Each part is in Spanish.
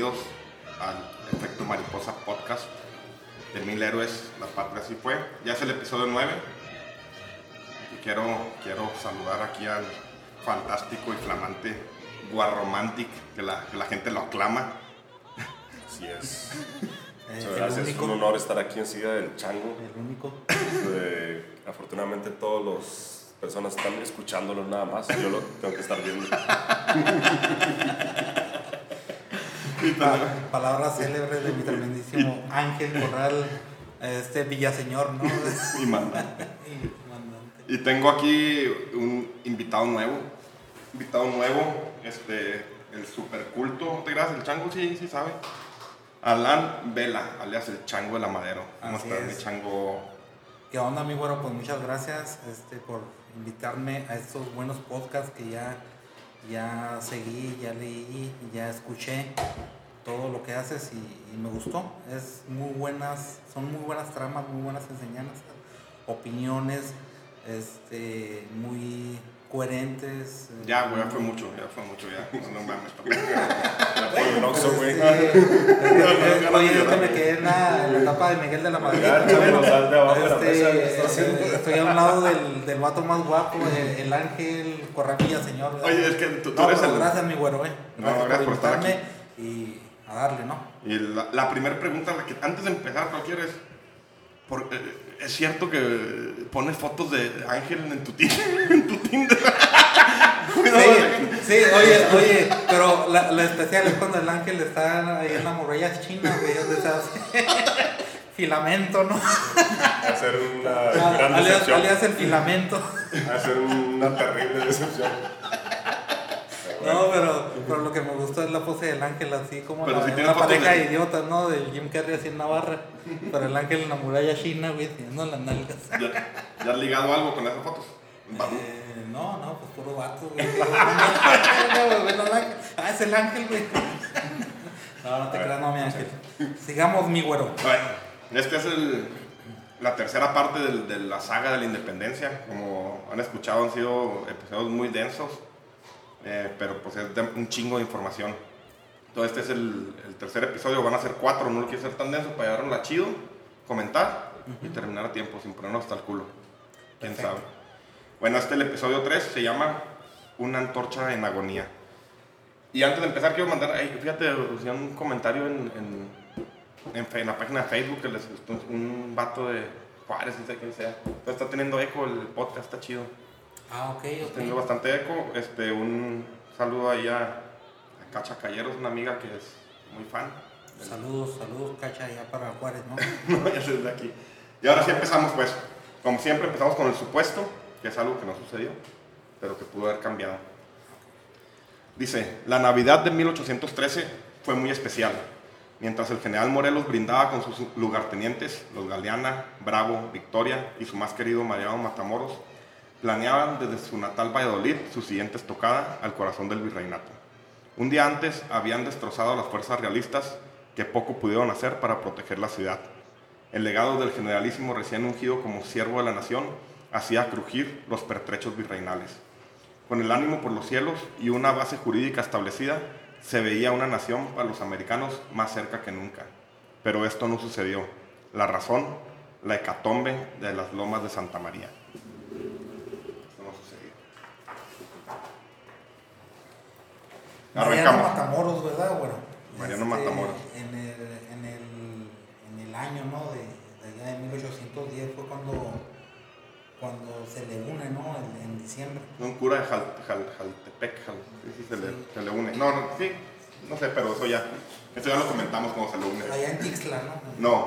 Bienvenidos al Efecto Mariposa Podcast de Mil Héroes, la patria así fue. Ya es el episodio 9 y quiero, quiero saludar aquí al fantástico y flamante Guarromantic, que la, que la gente lo aclama. Así es. Eh, Muchas gracias. Es un honor estar aquí enseguida del chango. El único. Eh, afortunadamente todas las personas están escuchándolo nada más. Yo lo tengo que estar viendo. Pa- palabras célebres de mi tremendísimo Ángel Corral, este Villaseñor, ¿no? Y manda. Y tengo aquí un invitado nuevo. Invitado nuevo, este, el super culto. ¿Te creas? El chango sí, sí sabe. Alan Vela, alias el chango de la madero. ¿Cómo estás, mi chango? ¿Qué onda, mi güero? Pues muchas gracias este, por invitarme a estos buenos podcasts que ya, ya seguí, ya leí, ya escuché todo lo que haces y, y me gustó. Es muy buenas, son muy buenas tramas, muy buenas enseñanzas, opiniones, este, muy coherentes. eh, Ya, güey, ya fue mucho, ya fue mucho, ya. No mames, papá. Ya por el Oxxo, güey. Eh, Oye, yo que me quedé en la, en la etapa de Miguel de la Madrid. Este, eh, estoy a un lado del, del vato más guapo, el, el ángel Corrapilla, señor. Oye, es que tú, tú No, eres el. gracias, mi güero, eh. No, Gracias, por estar invitarme y a darle, ¿no? Y la, la primera pregunta, la que antes de empezar cualquiera es. por- eh, ¿Es cierto que pones fotos de Ángel en tu Tinder? en tu Tinder? Sí, sí, oye, oye, pero la, la especial es cuando el ángel está ahí en la muralla china, güey, donde se hace filamento, ¿no? Hacer una gran alias, decepción. alias el filamento. Hacer una terrible decepción. No, pero, pero lo que me gustó es la pose del ángel, así como Pero la, si una pareja de- idiotas, ¿no? Del Jim Carrey así en Navarra. Pero el ángel en la muralla china, güey, teniendo las nalgas. ¿Ya, ya has ligado algo con esas fotos? Eh, no, no, pues puro vato, güey. Ah, es el ángel, güey. No, no te creas, no, mi ángel. Sigamos, mi güero. Bueno, este es el, la tercera parte del- de la saga de la independencia. Como han escuchado, han sido episodios muy densos, eh, pero pues es un chingo de información. Entonces, este es el, el tercer episodio, van a ser cuatro, no lo quiero hacer tan denso para llevarnos chido, comentar y terminar a tiempo sin ponernos hasta el culo. Quién Perfecto. sabe. Bueno, este el episodio 3 se llama Una antorcha en agonía. Y antes de empezar, quiero mandar, ay, fíjate, un comentario en, en, en, en la página de Facebook que les gustó un vato de Juárez, no sé quién sea. Entonces está teniendo eco el podcast, está chido. Ah, ok, Está ok. teniendo bastante eco. Este, un saludo ahí a, a Cacha Calleros, una amiga que es muy fan. Saludos, saludos, cacha, ya para Juárez, ¿no? No vayas desde aquí. Y ahora sí empezamos, pues. Como siempre, empezamos con el supuesto, que es algo que no sucedió, pero que pudo haber cambiado. Dice: La Navidad de 1813 fue muy especial. Mientras el general Morelos brindaba con sus lugartenientes, los Galeana, Bravo, Victoria y su más querido Mariano Matamoros, planeaban desde su natal Valladolid su siguiente estocada al corazón del virreinato. Un día antes habían destrozado a las fuerzas realistas que poco pudieron hacer para proteger la ciudad. El legado del generalísimo recién ungido como siervo de la nación hacía crujir los pertrechos virreinales. Con el ánimo por los cielos y una base jurídica establecida, se veía una nación para los americanos más cerca que nunca. Pero esto no sucedió. La razón, la hecatombe de las lomas de Santa María. Esto no sucedió. Mariano Arrancamos. Matamoros, ¿verdad, güero? Mariano Matamoros. En el, en el, en el año, ¿no? De, de allá de 1810 fue cuando, cuando se le une, ¿no? En, en diciembre. Un cura de Jal- Jal- Jaltepec, Jal- sí, sí, se, le, Sí. se le une. No, no, sí, no sé, pero eso ya, eso ya lo comentamos cuando se lo une. Allá en Tixla, ¿no?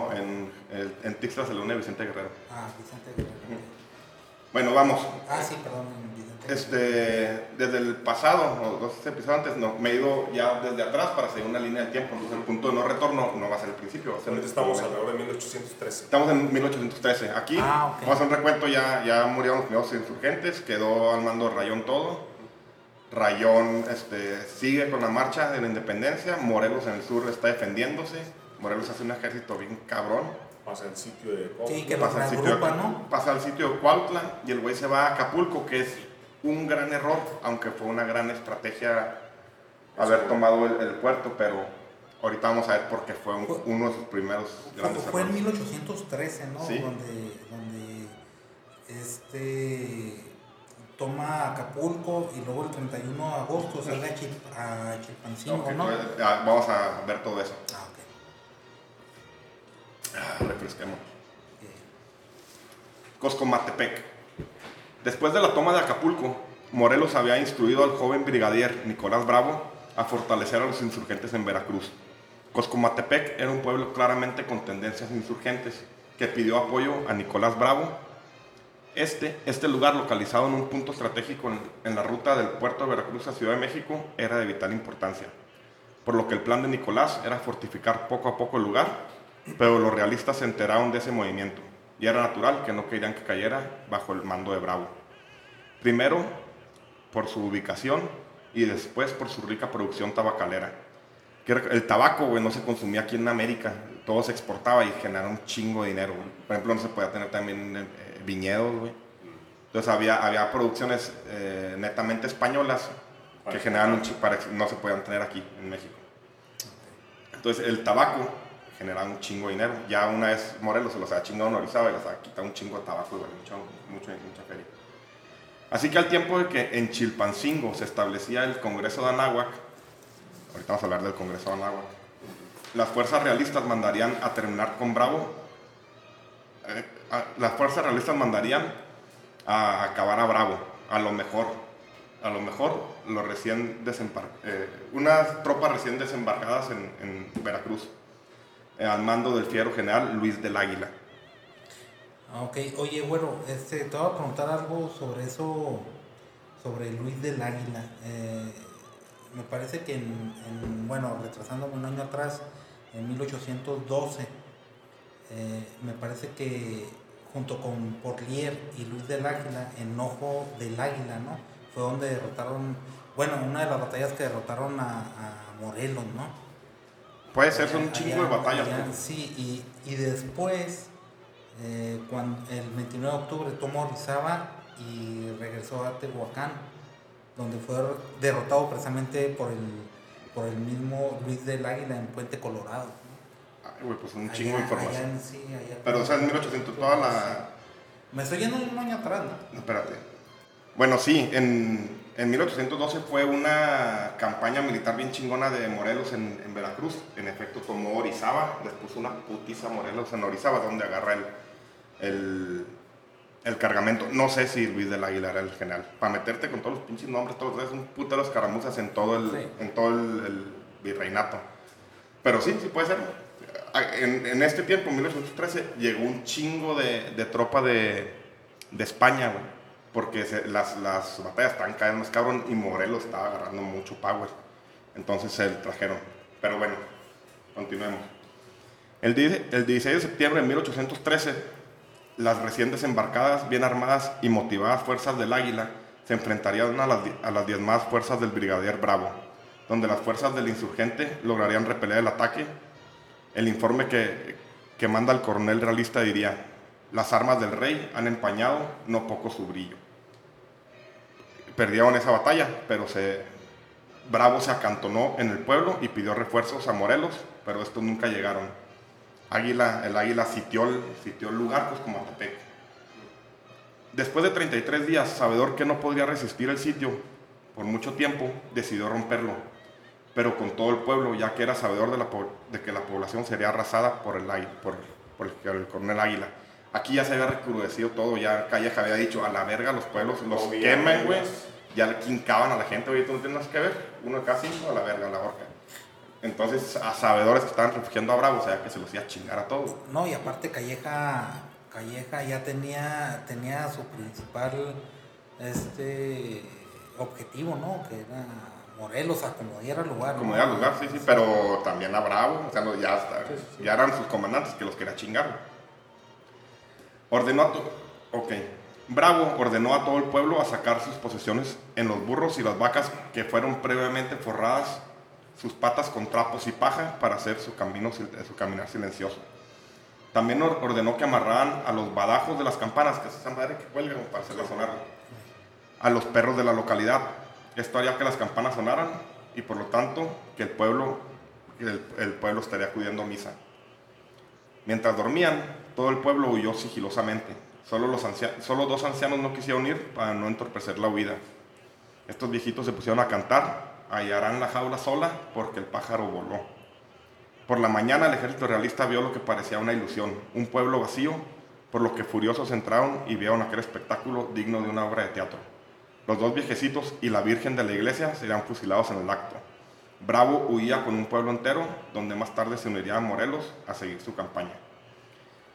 No, en, en, en Tixla se lo une Vicente Guerrero. Ah, Vicente Guerrero. Bueno, vamos. Ah, sí, perdón, Vicente Guerrero. Este, desde el pasado, o dos episodios antes, no, me he ido ya desde atrás para seguir una línea de tiempo. Entonces el punto de no retorno no va a ser el principio, va a ser el estamos momento. alrededor de 1813. Estamos en 1813. Aquí Ah, vamos a hacer un recuento. Ya, ya murieron los primeros insurgentes. Quedó al mando de Rayón todo. Rayón este, sigue con la marcha de la independencia. Morelos en el sur está defendiéndose. Morelos hace un ejército bien cabrón. Pasa el sitio de Sí, que Pasa al, sitio de, agrupa, ¿no? pasa al sitio de Cuautla y el güey se va a Acapulco, que es un gran error, aunque fue una gran estrategia haber tomado el, el puerto, pero ahorita vamos a ver por qué fue un- Fue- uno de sus primeros Fue, grandes fue en errores. 1813, ¿no? Sí. Donde, donde este toma Acapulco y luego el 31 de agosto sale a, Chil- a Chilpancingo, Ok, ¿no? pues, vamos a ver todo eso. Ah, ok. Ah, refresquemos. Eh, Coscomatepec. Después de la toma de Acapulco, Morelos había instruido al joven brigadier Nicolás Bravo a fortalecer a los insurgentes en Veracruz. Coscomatepec era un pueblo claramente con tendencias insurgentes que pidió apoyo a Nicolás Bravo. Este, este lugar, localizado en un punto estratégico en, en la ruta del puerto de Veracruz a Ciudad de México, era de vital importancia. Por lo que el plan de Nicolás era fortificar poco a poco el lugar, pero los realistas se enteraron de ese movimiento y era natural que no querían que cayera bajo el mando de Bravo. Primero, por su ubicación y después por su rica producción tabacalera. El tabaco, güey, no se consumía aquí en América, todo se exportaba y generaba un chingo de dinero. güey. Por ejemplo, no se podía tener también eh, viñedos, güey. Entonces había, había producciones eh, netamente españolas que generaban un para que no se podían tener aquí en México. Entonces el tabaco generaba un chingo de dinero. Ya una vez Morelos se los había chingado en Orizaba y les había quitado un chingo de tabaco y vale mucho, mucho, mucha feria. Así que al tiempo de que en Chilpancingo se establecía el Congreso de Anáhuac, ahorita vamos a hablar del Congreso de Anáhuac, las fuerzas realistas mandarían a terminar con Bravo. eh, a- las fuerzas realistas mandarían a acabar a Bravo, a lo mejor, a lo mejor los recién eh, unas tropas recién desembarcadas en, Veracruz, al mando del fiero general Luis del Águila. Ah, ok, oye, bueno, este, te voy a preguntar algo sobre eso, sobre Luis del Águila. Eh, me parece que en, en, bueno, retrasándome un año atrás, en 1812, eh, me parece que junto con Porlier y Luis del Águila, en Ojo del Águila, ¿no? Fue donde derrotaron, bueno, una de las batallas que derrotaron a Morelos, ¿no? Puede ser, son un chingo de batallas. allá, sí, y, y después, eh, cuando, el 29 de octubre, tomó Orizaba y regresó a Tehuacán, donde fue derrotado precisamente por el, por el mismo Luis del Águila en Puente Colorado. Ay, güey, pues un Allá- chingo de información. allá sí, Pero, o sea, en 1800, toda la... Me estoy yendo un año atrás, ¿no? No, espérate. Bueno, sí, en, en 1812 fue una campaña militar bien chingona de Morelos en, en Veracruz. En efecto, tomó Orizaba, les puso una putiza a Morelos en Orizaba, donde agarra el, el, el cargamento. No sé si Luis del Águila era el general. Para meterte con todos los pinches nombres, todos los un puto de los caramuzas en todo el, Sí. en todo el, el virreinato. Pero sí, sí puede ser. En, en este tiempo, en 1813, llegó un chingo de, de tropa de, de España, güey. Porque las, las batallas estaban cada vez más cabrón y Morelos estaba agarrando mucho power. Entonces se trajeron. Pero bueno, continuemos. El, el 16 de septiembre de 1813, las recién desembarcadas, bien armadas y motivadas fuerzas del Águila se enfrentarían a las, a las diezmadas fuerzas del Brigadier Bravo, donde las fuerzas del insurgente lograrían repeler el ataque. El informe que, que manda el coronel realista diría, las armas del rey han empañado no poco su brillo. Perdieron esa batalla, pero se, Bravo se acantonó en el pueblo y pidió refuerzos a Morelos, pero estos nunca llegaron. Águila, el águila sitió el, sitió el lugar, pues como Atepec. Después de 33 días, sabedor que no podría resistir el sitio por mucho tiempo, decidió romperlo, pero con todo el pueblo, ya que era sabedor de, la de que la población sería arrasada por el, por, por el, el coronel Águila. Aquí ya se había recrudecido todo, ya Calleja había dicho, a la verga los pueblos, los Comían queman, güey. Ya le quincaban a la gente, oye, tú no tienes nada que ver, uno de cada cinco, a la verga, a la horca. Entonces, a sabedores que estaban refugiando a Bravo, o sea, que se los iba a chingar a todos. No, y aparte Calleja, Calleja ya tenía, tenía su principal este objetivo, ¿no? Que era Morelos, acomodar el lugar. Como era lugar, sí, sí, pero también a Bravo, o sea, no, ya, está- ya eran sus comandantes que los quería chingar. Ordenó a ok. Bravo ordenó a todo el pueblo a sacar sus posesiones en los burros y las vacas que fueron previamente forradas sus patas con trapos y paja para hacer su, camino, sil- su caminar silencioso. También or- ordenó que amarraran a los badajos de las campanas, que es esa madre que cuelgan para hacerla sonar, a los perros de la localidad. Esto haría que las campanas sonaran y por lo tanto que el pueblo, el, el pueblo estaría acudiendo a misa. Mientras dormían, todo el pueblo huyó sigilosamente. Solo, los solo dos ancianos no quisieron ir para no entorpecer la huida. Estos viejitos se pusieron a cantar, hallarán la jaula sola porque el pájaro voló. Por la mañana el ejército realista vio lo que parecía una ilusión, un pueblo vacío, por lo que furiosos entraron y vieron aquel espectáculo digno de una obra de teatro. Los dos viejecitos y la Virgen de la iglesia serían fusilados en el acto. Bravo huía con un pueblo entero, donde más tarde se uniría a Morelos a seguir su campaña.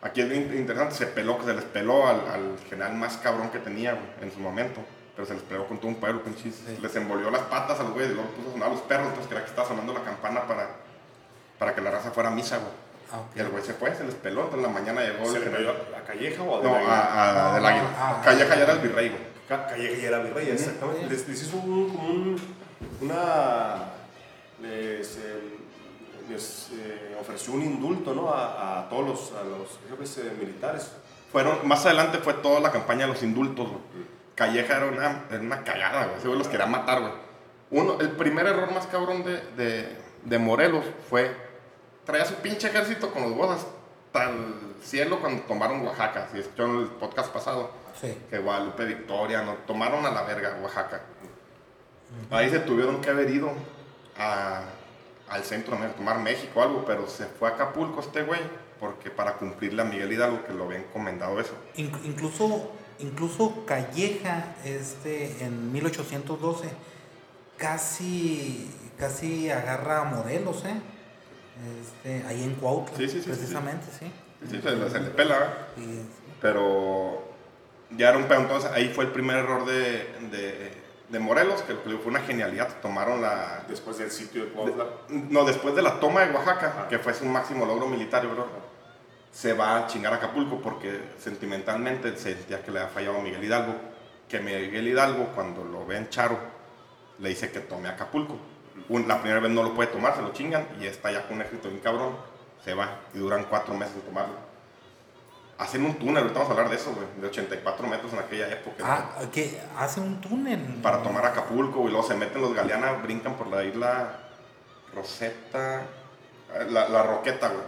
Aquí es bien interesante, se peló, se les peló al, al general más cabrón que tenía güey, en su momento, pero se les peló con todo un pueblo, pinches, les envolvió las patas a los güeyes y luego puso a sonar a los perros, entonces creía que estaba sonando la campana para, para que la raza fuera a misa, güey. Ah. Y el güey se fue, se les peló, entonces en la mañana llegó ¿Se el le general. cayó a Calleja o a No, Del Águila? a, a- del águila. ah, Calleja ya era el virrey, güey. Ca- Calleja ya era virrey, exactamente. Les, les hizo un, como un- una. Les, eh, les, eh, ofreció un indulto ¿no? a, a todos los, a los jefes eh, militares. Fueron, más adelante fue toda la campaña de los indultos, güey. Calleja era una, era una cagada, güey. Ese güey los quería matar, güey. Uno, el primer error más cabrón de, de, de Morelos fue traía su pinche ejército con los bodas hasta el cielo cuando tomaron Oaxaca. Si escucharon el podcast pasado, Sí. que Guadalupe Victoria, no, tomaron a la verga Oaxaca. Ahí se tuvieron que haber ido a- al centro, a tomar México o algo, pero se fue a Acapulco este güey, porque para cumplirle a Miguel Hidalgo, que lo había encomendado eso. Inc- incluso, incluso Calleja, este, en 1812, casi, casi agarra a Morelos, ¿eh? Este, ahí en Cuautla, Sí, sí, sí, sí, precisamente, sí. Sí, se, le- se le pela, ¿verdad? Y- pero ya era un pedo. Entonces ahí fue el primer error de, de, de Morelos, que fue una genialidad. Tomaron la. Después del sitio de Cuautla. No, después de la toma de Oaxaca, que fue su máximo logro militar, creo, se va a chingar a Acapulco porque sentimentalmente sentía que le había fallado a Miguel Hidalgo. Que Miguel Hidalgo, cuando lo ve en Charo, le dice que tome Acapulco. Un- la primera vez no lo puede tomar, se lo chingan y está ya con un ejército bien cabrón. Se va y duran cuatro meses en tomarlo. Hacen un túnel, ahorita vamos a hablar de eso, güey, de 84 metros en aquella época. Ah, que hace un túnel. Para tomar Acapulco y luego se meten los galeanas, brincan por la isla Rosetta, la, la Roqueta, güey.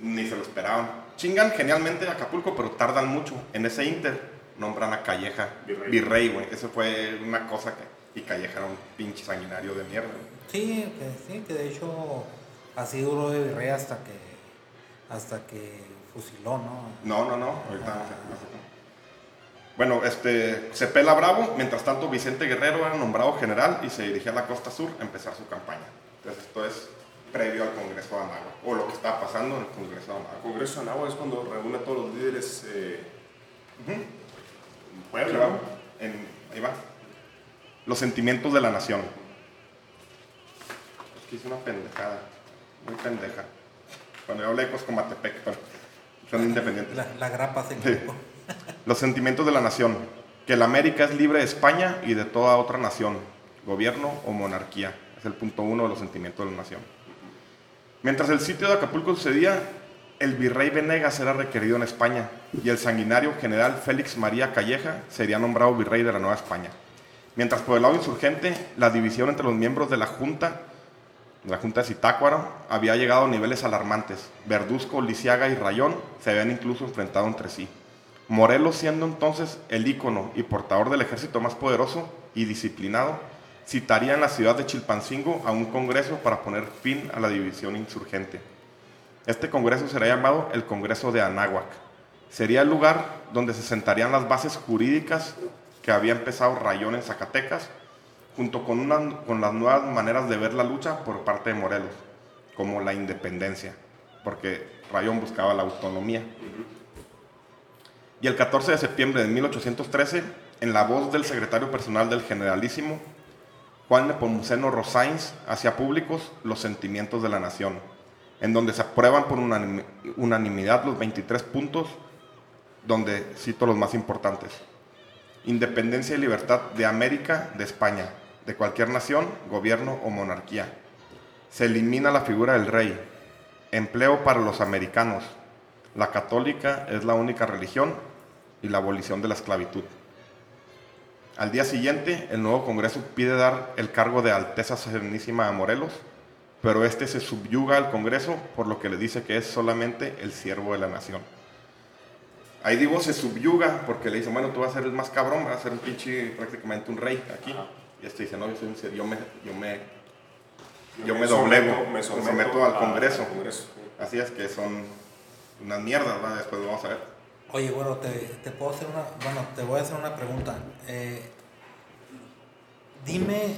Ni se lo esperaban. Chingan genialmente Acapulco, pero tardan mucho. En ese inter nombran a Calleja Virrey. güey. Eso fue una cosa que... Y Calleja era un pinche sanguinario de mierda. güey. Sí, que, sí, que de hecho así duró de virrey hasta que, hasta que fusiló, ¿no? No, no, no. Ahorita no. Bueno, este, se pela Bravo, mientras tanto Vicente Guerrero era nombrado general y se dirigía a la costa sur a empezar su campaña. Entonces esto es previo al Congreso de Anáhuac, o lo que estaba pasando en el Congreso de El Anáhuac. Congreso de Anáhuac es cuando reúne a todos los líderes eh, Ujú. en Ahí Puebla. en- ahí va. Los sentimientos de la nación. Es que hice una pendejada, muy pendeja. Cuando yo hablé de Coscomatepec, pero son independientes. La, la grapa se Sí. Los sentimientos de la nación. Que la América es libre de España y de toda otra nación, gobierno o monarquía. Es el punto uno de los sentimientos de la nación. Mientras el sitio de Acapulco sucedía, el virrey Venegas era requerido en España y el sanguinario general Félix María Calleja sería nombrado virrey de la Nueva España. Mientras por el lado insurgente, la división entre los miembros de la Junta, la Junta de Zitácuaro, había llegado a niveles alarmantes. Verduzco, Lisiaga y Rayón se habían incluso enfrentado entre sí. Morelos siendo entonces el ícono y portador del ejército más poderoso y disciplinado, citaría en la ciudad de Chilpancingo a un congreso para poner fin a la división insurgente. Este congreso será llamado el Congreso de Anáhuac. Sería el lugar donde se sentarían las bases jurídicas que había empezado Rayón en Zacatecas, junto con, con las nuevas maneras de ver la lucha por parte de Morelos. como la independencia, porque Rayón buscaba la autonomía. Y el 14 de septiembre de 1813, en la voz del secretario personal del generalísimo, Juan Nepomuceno Rosains hacía públicos los sentimientos de la nación, en donde se aprueban por unanimidad los 23 puntos, donde cito los más importantes. Independencia y libertad de América, de España, de cualquier nación, gobierno o monarquía. Se elimina la figura del rey. Empleo para los americanos. La católica es la única religión y la abolición de la esclavitud. Al día siguiente, el nuevo Congreso pide dar el cargo de Alteza Serenísima a Morelos, pero este se subyuga al Congreso por lo que le dice que es solamente el siervo de la nación. Ahí digo se subyuga porque le dice, bueno, tú vas a ser el más cabrón, vas a ser un pinche, prácticamente un rey aquí. Y este dice, no, yo soy un yo me, yo me, yo me, doblego, me someto, al Congreso. Así es que son unas mierdas, después lo vamos a ver. Oye, bueno, te, te, puedo hacer una, bueno, te voy a hacer una pregunta. Eh, dime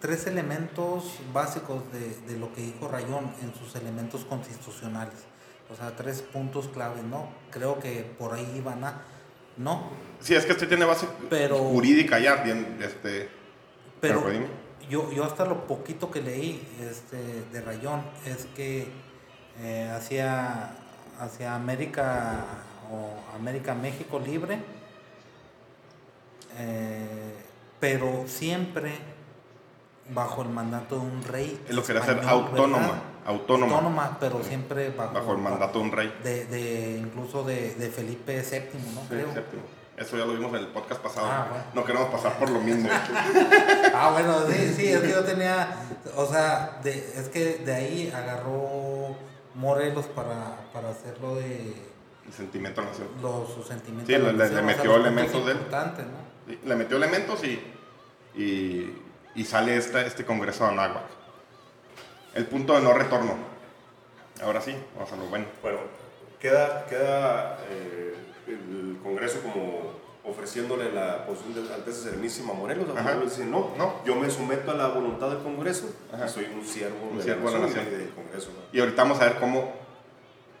tres elementos básicos de, de, lo que dijo Rayón en sus elementos constitucionales. O sea, tres puntos claves, ¿no? Creo que por ahí van a... ¿No? Sí, es que este tiene base pero, jurídica ya, bien, este... Pero, yo, yo hasta lo poquito que leí este, de Rayón es que eh, hacia, hacia América o América México libre, eh, pero siempre bajo el mandato de un rey. Lo que ser autónoma, autónoma. Autónoma, pero siempre bajo, el mandato de un rey. De, de incluso de, de, Felipe VII, ¿no? Creo. Eso ya lo vimos en el podcast pasado. Ah, no queremos pasar por lo mismo. ah, bueno, sí, sí, es que yo tenía, o sea, es que de ahí agarró Morelos para, para hacerlo de el sentimiento nación. Los, sus sentimientos. Sí, le, metió elementos de él. Le metió elementos y, y, sale este, este congreso de Anáhuac. El punto de no retorno. Ahora sí, vamos a lo bueno. Bueno, queda, queda eh, el congreso como ofreciéndole la posición de Alteza Serenísima Morelos. Morelos dice, no, no, yo me someto a la voluntad del Congreso y soy un siervo, un siervo de la nación. Del Congreso. Y ahorita vamos a ver cómo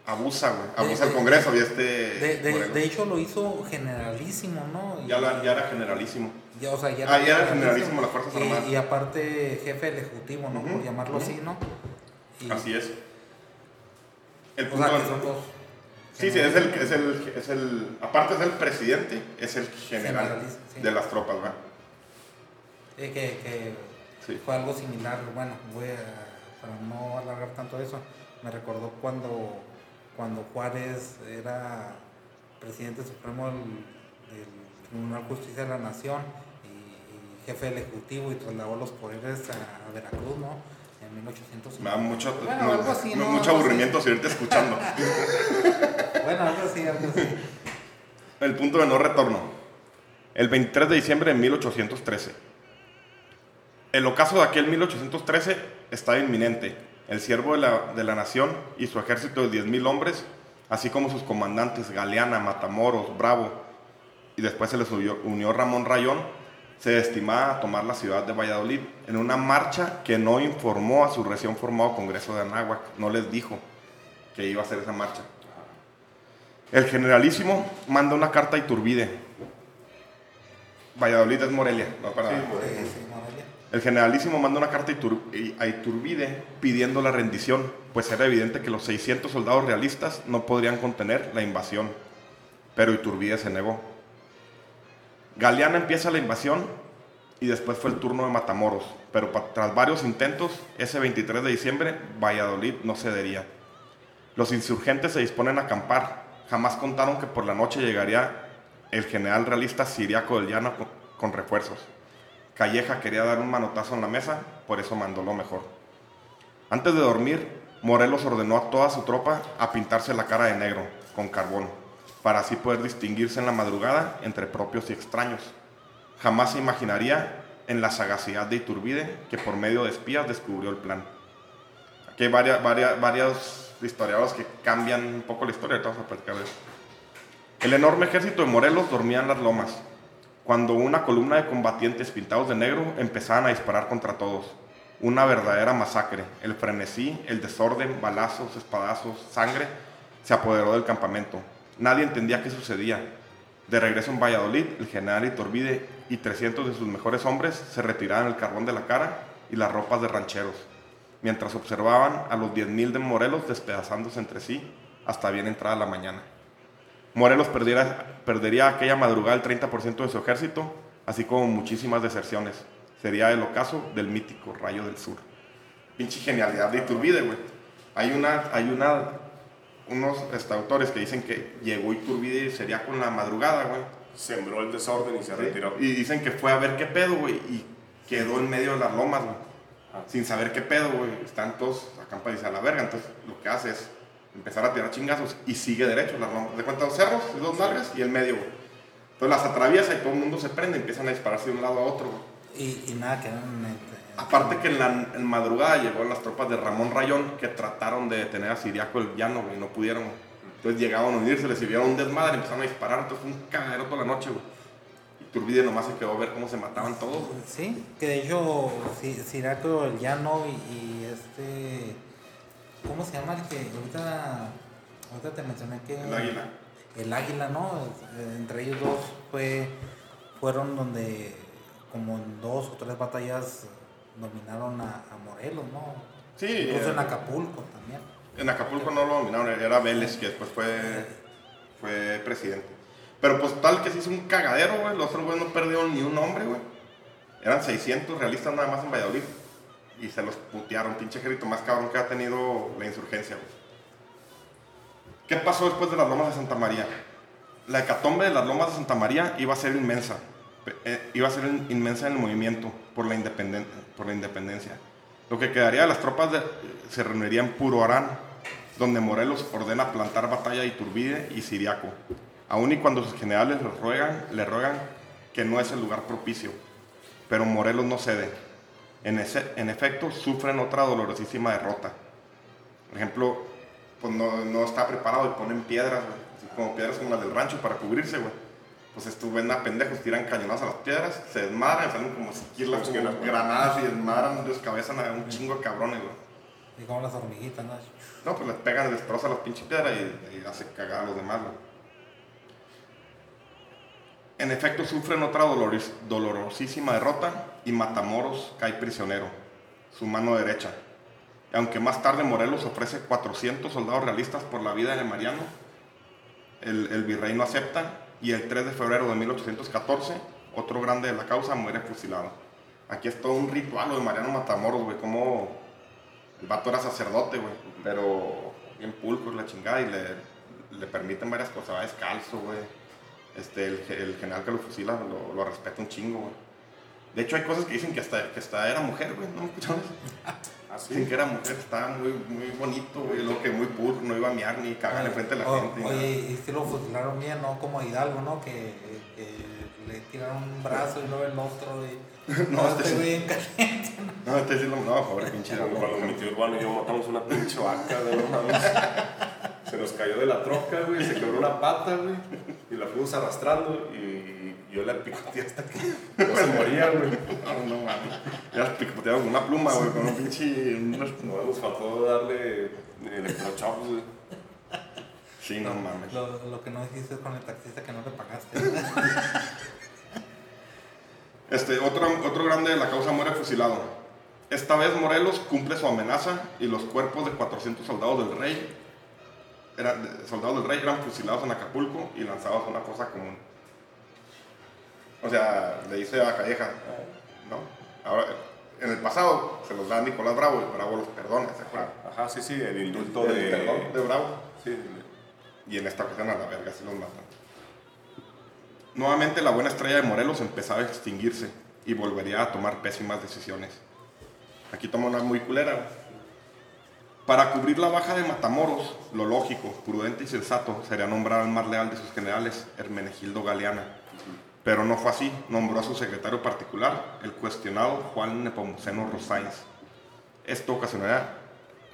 abusa, güey. Abusa el Congreso y este. De, hecho, lo hizo generalísimo, ¿no? ya, ya era generalísimo. Ya, o sea, ya ah, era generalísimo las Fuerzas Armadas. Y, aparte, jefe del Ejecutivo, ¿no? Por llamarlo así, ¿no? así es. El punto o son dos. Sí, sí, es el, es, el, es el. Aparte es el presidente, es el general de las tropas, ¿verdad? que, que fue algo similar. Bueno, voy a. Para no alargar tanto eso, me recordó cuando cuando Juárez era presidente supremo del, Tribunal de Justicia de la Nación jefe del Ejecutivo y trasladó los poderes a, Veracruz, ¿no? En 1850. Me da mucho, bueno, algo así, ¿no? mucho aburrimiento seguirte escuchando. bueno, algo así, algo así. El punto de no retorno. El 23 de diciembre de 1813. El ocaso de aquel 1813 estaba inminente el siervo de la, de la nación y su ejército de 10.000 hombres, así como sus comandantes Galeana, Matamoros, Bravo, y después se les unió, Ramón Rayón, se estimaba a tomar la ciudad de Valladolid en una marcha que no informó a su recién formado Congreso de Anáhuac, no les dijo que iba a hacer esa marcha. El generalísimo manda una carta a Iturbide. Valladolid es Morelia, no para el generalísimo manda una carta a Iturbide pidiendo la rendición, pues era evidente que los 600 soldados realistas no podrían contener la invasión, pero Iturbide se negó. Galeana empieza la invasión y después fue el turno de Matamoros, pero tras varios intentos, ese 23 de diciembre, Valladolid no cedería. Los insurgentes se disponen a acampar, jamás contaron que por la noche llegaría el general realista Siriaco del Llano con refuerzos. Calleja quería dar un manotazo en la mesa, por eso mandó lo mejor. Antes de dormir, Morelos ordenó a toda su tropa a pintarse la cara de negro, con carbón, para así poder distinguirse en la madrugada entre propios y extraños. Jamás se imaginaría en la sagacidad de Iturbide que por medio de espías descubrió el plan. Aquí hay varias, varias, varios historiadores que cambian un poco la historia, vamos a platicar de eso. El enorme ejército de Morelos dormía en las lomas, cuando una columna de combatientes pintados de negro empezaban a disparar contra todos. una verdadera masacre. El frenesí, el desorden, balazos, espadazos, sangre, se apoderó del campamento. Nadie entendía qué sucedía. De regreso en Valladolid, el general Iturbide y 300 de sus mejores hombres se retiraban el carbón de la cara y las ropas de rancheros, mientras observaban a los 10.000 de Morelos despedazándose entre sí hasta bien entrada la mañana. Morelos perdería aquella madrugada el 30% de su ejército, así como muchísimas deserciones. Sería el ocaso del mítico Rayo del Sur. Pinche genialidad de Iturbide, güey. Hay una, hay una, unos este, autores que dicen que llegó Iturbide y sería con la madrugada, güey. Sembró el desorden y se retiró. Y dicen que fue a ver qué pedo, güey, y quedó en medio de las lomas, güey. Ah. Sin saber qué pedo, güey. Están todos acampadizos a la verga. Entonces, lo que hace es empezar a tirar chingazos y sigue derecho las lomas. De cuenta, dos cerros, dos largas y el medio, güey. Entonces las atraviesa y todo el mundo se prende, empiezan a dispararse de un lado a otro, güey. Y, y nada, en- Aparte que en la en madrugada llegó las tropas de Ramón Rayón que trataron de detener a Siriaco el llano, güey, y no pudieron. güey. Entonces llegaban a unirse, les sirvieron un desmadre, empezaron a disparar, entonces fue un cagadero toda la noche, güey. Y Turbide nomás se quedó a ver cómo se mataban todos, güey. Sí, que de hecho, Si- Siraco, el llano y, y este. ¿Cómo se llama el que ahorita, ahorita te mencioné que. El águila. El águila, ¿no? Entre ellos dos fue, fueron donde, como en dos o tres batallas, dominaron a, a Morelos, ¿no? Sí, Incluso eh, en Acapulco también. En Acapulco no lo dominaron, era Vélez, que después fue, fue presidente. Pero pues tal que se hizo un cagadero, güey. Los otros güeyes no perdieron ni un hombre, güey. Eran 600 realistas nada más en Valladolid. Y se los putearon, pinche ejército más cabrón que ha tenido la insurgencia, güey. ¿Qué pasó después de las lomas de Santa María? La hecatombe de las lomas de Santa María iba a ser inmensa. Eh, iba a ser in- inmensa en el movimiento por la, independen- por la independencia. Lo que quedaría de las tropas se reuniría en Puroarán, donde Morelos ordena plantar batalla de Iturbide y Siriaco, aun y cuando sus generales le ruegan, le ruegan que no es el lugar propicio. Pero Morelos no cede. En, ese- en efecto, sufren otra dolorosísima derrota. Por ejemplo, pues no, no está preparado y ponen piedras, como piedras como las del rancho para cubrirse, güey. Pues estos ven a pendejos, tiran cañonazos a las piedras, se desmadran, salen como esquilas, Como esquilas, granadas y desmadran, descabezan a un chingo de cabrones, güey. Y como las hormiguitas, ¿no? No, pues les pegan, les destrozan las pinches piedras y, y hace cagar a los demás, güey. En efecto, sufren otra doloris- dolorosísima derrota y Matamoros cae prisionero, su mano derecha. Y aunque más tarde Morelos ofrece 400 soldados realistas por la vida de Mariano, el, el virrey no acepta y el 3 de febrero de 1814, otro grande de la causa muere fusilado. Aquí es todo un ritual lo de Mariano Matamoros, güey, como el vato era sacerdote, güey, pero bien pulco es la chingada y le, le permiten varias cosas, va descalzo, güey. Este, el general que lo fusila lo, lo respeta un chingo, güey. De hecho, hay cosas que dicen que hasta, que hasta era mujer, güey, ¿no me escucharon eso? Dicen Así. que era mujer, estaba muy, muy bonito, güey, lo que muy pulcro, no iba a miar ni cagar enfrente de la O- gente. ni Oye, y si lo fusilaron bien, ¿no? Como a Hidalgo, ¿no? Que, que le tiraron un brazo y luego el otro. Y, No, no, este sí. güey caliente. No, este sí lo, no, pobre pinche Cuando, Hidalgo. cuando mi tío urbano y yo matamos una pinche vaca, güey, no mames. Se nos cayó de la troca, güey, se quebró una pata, güey, y la fuimos arrastrando y yo la picoteé hasta que no se moría, güey. No, no mames. Ya picoteado con una pluma, güey, con un pinche. un- No, nos faltó darle electrochocks, güey. Sí, no mames. Lo, lo que no hiciste con el taxista que no le pagaste. Este, otro, otro grande de la causa muere fusilado. Esta vez Morelos cumple su amenaza y los cuerpos de 400 soldados del rey, soldados del rey eran fusilados en Acapulco y lanzados a una fosa común. O sea, le dice a Calleja, ¿no? Ahora, en el pasado se los da a Nicolás Bravo y Bravo los perdona, ¿se acuerdan? Ajá, sí, sí, el indulto El de... perdón de Bravo. Sí, Y en esta ocasión a la verga se los matan. Nuevamente la buena estrella de Morelos empezaba a extinguirse y volvería a tomar pésimas decisiones. Aquí toma una muy culera. Para cubrir la baja de Matamoros, lo lógico, prudente y sensato sería nombrar al más leal de sus generales, Hermenegildo Galeana. Pero no fue así, nombró a su secretario particular, el cuestionado Juan Nepomuceno Rosáinz. Esto ocasionaría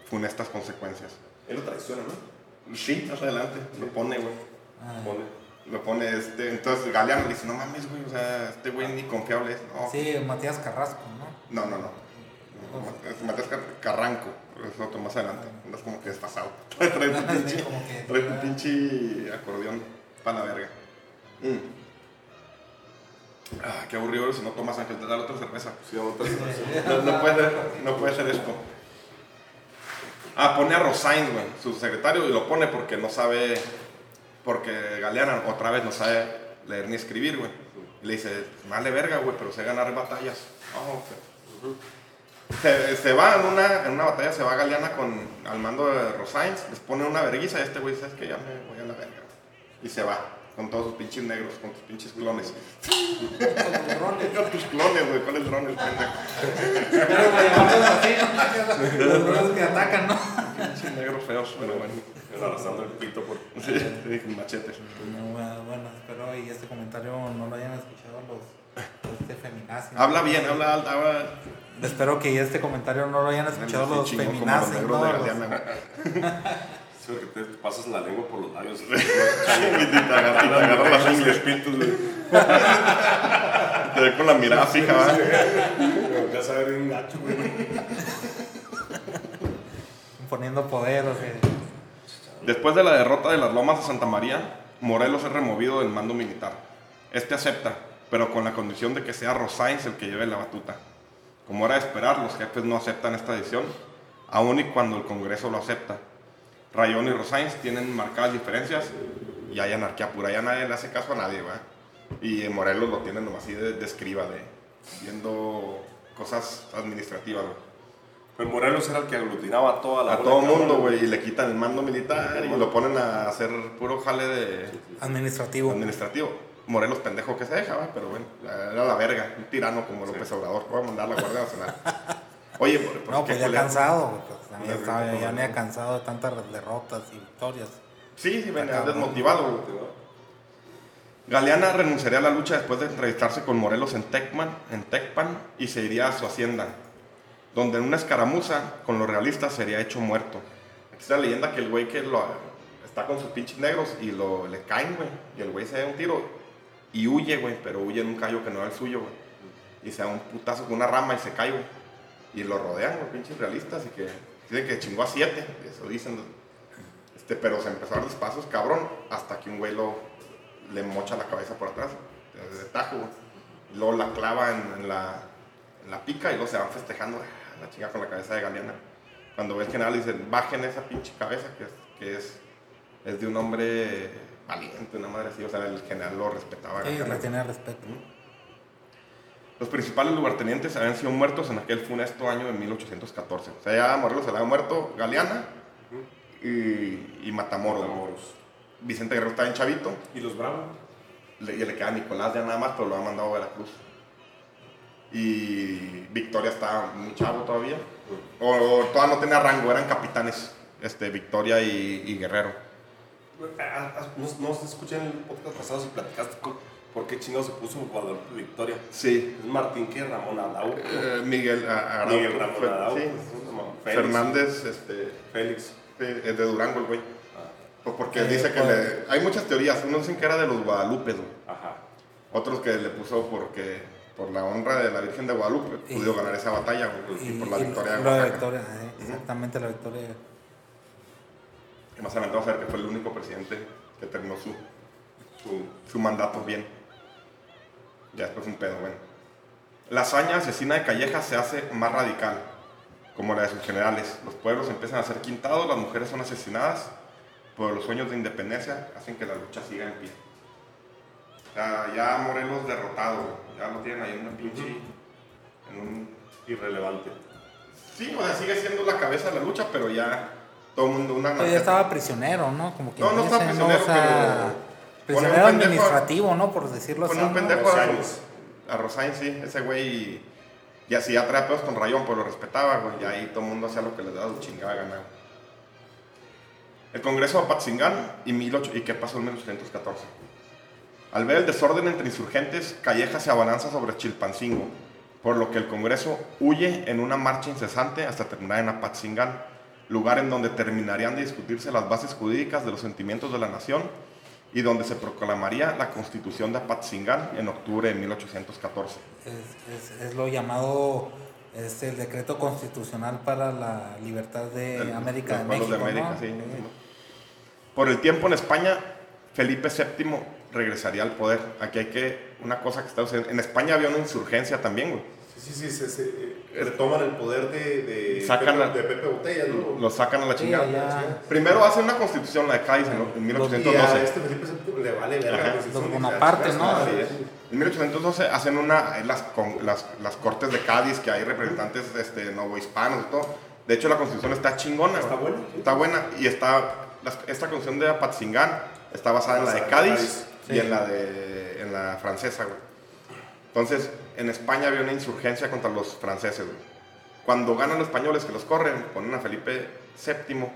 funestas consecuencias. Él lo traiciona, ¿no? Sí, más adelante, lo pone, güey. Ah, Pone. Lo pone este. Entonces Galeano dice: No mames, güey, o sea, este güey ni confiable es. No, sí, Matías Carrasco, ¿no? no, no. no. Matías Carranco, es otro más adelante. Andas como que desfasado. Trae tu pinche, trae tu pinche acordeón para la verga. Mm. Ah, qué aburrido si no tomas Ángel, te da la otra cerveza. Sí, otra vez. No, no puede, no puede ser esto. Ah, pone a Rosain, güey, su secretario, y lo pone porque no sabe, porque Galeana otra vez no sabe leer ni escribir, güey. Y le dice, vale verga, güey, pero sé ganar batallas. Ah, se va en una, en una batalla, se va Galeana con, al mando de Rosains, les pone una verguiza y este güey dice, es que ya me voy a la verga. Y se va, con todos sus pinches negros, con sus pinches clones. Con tus clones, güey, ¿cuáles drones, pendejo? Pero. Los drones que atacan, ¿no? Pinches negros feos, pero bueno. Arrastrando el pito por. Sí, sí, machetes. No, bueno, espero y este comentario no lo hayan escuchado los este feminazis. Habla bien, habla alta, habla. Espero que este comentario no lo hayan escuchado los los feminazis, negros ¿no? de Los- Galeana. Sí, porque te pasas la lengua por los labios. Y te agarra, y te agarra las uñas. Te ve con la mirada fija, ¿va? Ya saber un gacho, güey. Poniendo poder, o sea. Después de la derrota de las lomas de Santa María, Morelos es removido del mando militar. Este acepta, pero con la condición de que sea Rosains el que lleve la batuta. Como era de esperar, los jefes no aceptan esta decisión, aun y cuando el Congreso lo acepta. Rayón y Rosains tienen marcadas diferencias y hay anarquía pura, ya nadie le hace caso a nadie, ¿va? Y en Morelos lo tienen nomás así de, de escriba, de viendo cosas administrativas, güey. Pero Morelos era el que aglutinaba a toda la A todo de mundo, güey, y le quitan el mando militar y lo ponen a hacer puro jale de Administrativo. administrativo. Morelos pendejo que se deja, pero bueno, era la verga, un tirano como López Obrador. Voy a mandar a la Guardia Nacional. Oye, ¿por, por No, qué pues ya cansado, güey, pues, ya, estaba- ya ¿no? venía cansado de tantas derrotas y victorias. Sí, sí, venía desmotivado. güey. Galeana renunciaría a la lucha después de entrevistarse con Morelos en Tecman, en Tecpan, y se iría a su hacienda, donde en una escaramuza con los realistas sería hecho muerto. Aquí está la leyenda que el güey que lo, está con sus pinches negros y lo, le caen, güey, y el güey se da un tiro y huye, güey, pero huye en un callo que no era el suyo, güey. Y se da un putazo con una rama y se cae, güey. Y lo rodean, los pinches realistas, y que dicen que chingó a siete, eso dicen. Este, pero se empezó a dar pasos, cabrón, hasta que un güey lo, le mocha la cabeza por atrás, de, de tajo, güey. Luego la clava en, en la, en la pica y luego se van festejando, ah, la chinga con la cabeza de Galeana. Cuando ve el general, dicen, bajen esa pinche cabeza, que es, que es, es de un hombre valiente, una madre así. O sea, el general lo respetaba. Sí, le tenía respeto. Los principales lugartenientes habían sido muertos en aquel funesto año de 1814. O sea, ya Morelos se le había muerto Galeana y, y Matamoros. Matamoros. Vicente Guerrero estaba en Chavito ¿Y los bravos? le, y le queda Nicolás ya nada más, pero lo ha mandado a Veracruz. Y Victoria estaba muy chavo todavía. O, o todavía no tenía rango, eran capitanes, este, Victoria y, y Guerrero. Ah, ah, No, no se escuché en el podcast pasado si platicaste con- por qué chingado se puso Guadalupe Victoria. Sí. Es Martín que Ramón Adau. Eh, Miguel a- Araujo, Miguel Ramón fue- Adau. sí. Félix. Fernández, este, Félix. sí, es de Durango el güey. Ah, Pues porque dice que pues. le- hay muchas teorías. Unos dicen que era de los Guadalupe, güey. Ajá. Otros que le puso porque por la honra de la Virgen de Guadalupe Y- pudo ganar esa batalla güey, y, por la y victoria de la victoria, eh, exactamente la victoria. Y más adelante vamos a ver que fue el único presidente que terminó su, su, su mandato bien. Ya después un pedo, bueno. La hazaña asesina de Calleja se hace más radical, como la de sus generales. Los pueblos empiezan a ser quintados, las mujeres son asesinadas, pero los sueños de independencia hacen que la lucha siga en pie. O sea, ya Morelos derrotado, ya lo tienen ahí en una pinche... En un Irrelevante. Sí, o sea, sigue siendo la cabeza de la lucha, pero ya todo el mundo una Pero ya estaba prisionero, ¿no? Como que No, no estaba prisionero, O sea, pero prisionero pendejo a- administrativo, ¿no? Por decirlo así. Pone un ¿no? pendejo a, Rosains. a Rosain, sí, ese güey. Y traía pedos con Rayón, pues lo respetaba, güey. Y ahí todo el mundo hacía lo que les daba su chingada gana. El Congreso de Apatzingán y, 18 ¿y qué pasó en 1814? Al ver el desorden entre insurgentes, Calleja se abalanza sobre Chilpancingo, por lo que el Congreso huye en una marcha incesante hasta terminar en Apatzingán, lugar en donde terminarían de discutirse las bases jurídicas de los sentimientos de la nación y donde se proclamaría la Constitución de Apatzingán en octubre de 1814. Es, es- es lo llamado es el decreto constitucional para la libertad de América de México. de América, ¿no? sí, Por el tiempo en España, Felipe VII regresaría al poder. Aquí hay que, una cosa que está sucediendo. En España había una insurgencia también, güey. Sí, sí, sí, eh, retoman el poder de, de, Sacan Pepe, la- de Pepe Botella, ¿no? Lo sacan a la Sí, chingada. Primero hacen una constitución, la de Cádiz, en, en Y a 1812. este Felipe VII le vale ver Ajá. la constitución. Bonaparte, chingada, ¿no? En 1812 hacen una, en las, con- las, las cortes de Cádiz, que hay representantes este, novohispanos y todo. De hecho, la constitución está chingona. Está güey. buena, sí. Está buena. Y está, las- esta constitución de Apatzingán está basada en la de Cádiz Cádiz. y Sí. en la, de, en la francesa, güey. Entonces, en España había una insurgencia contra los franceses, güey. Cuando ganan los españoles que los corren, ponen a Felipe VII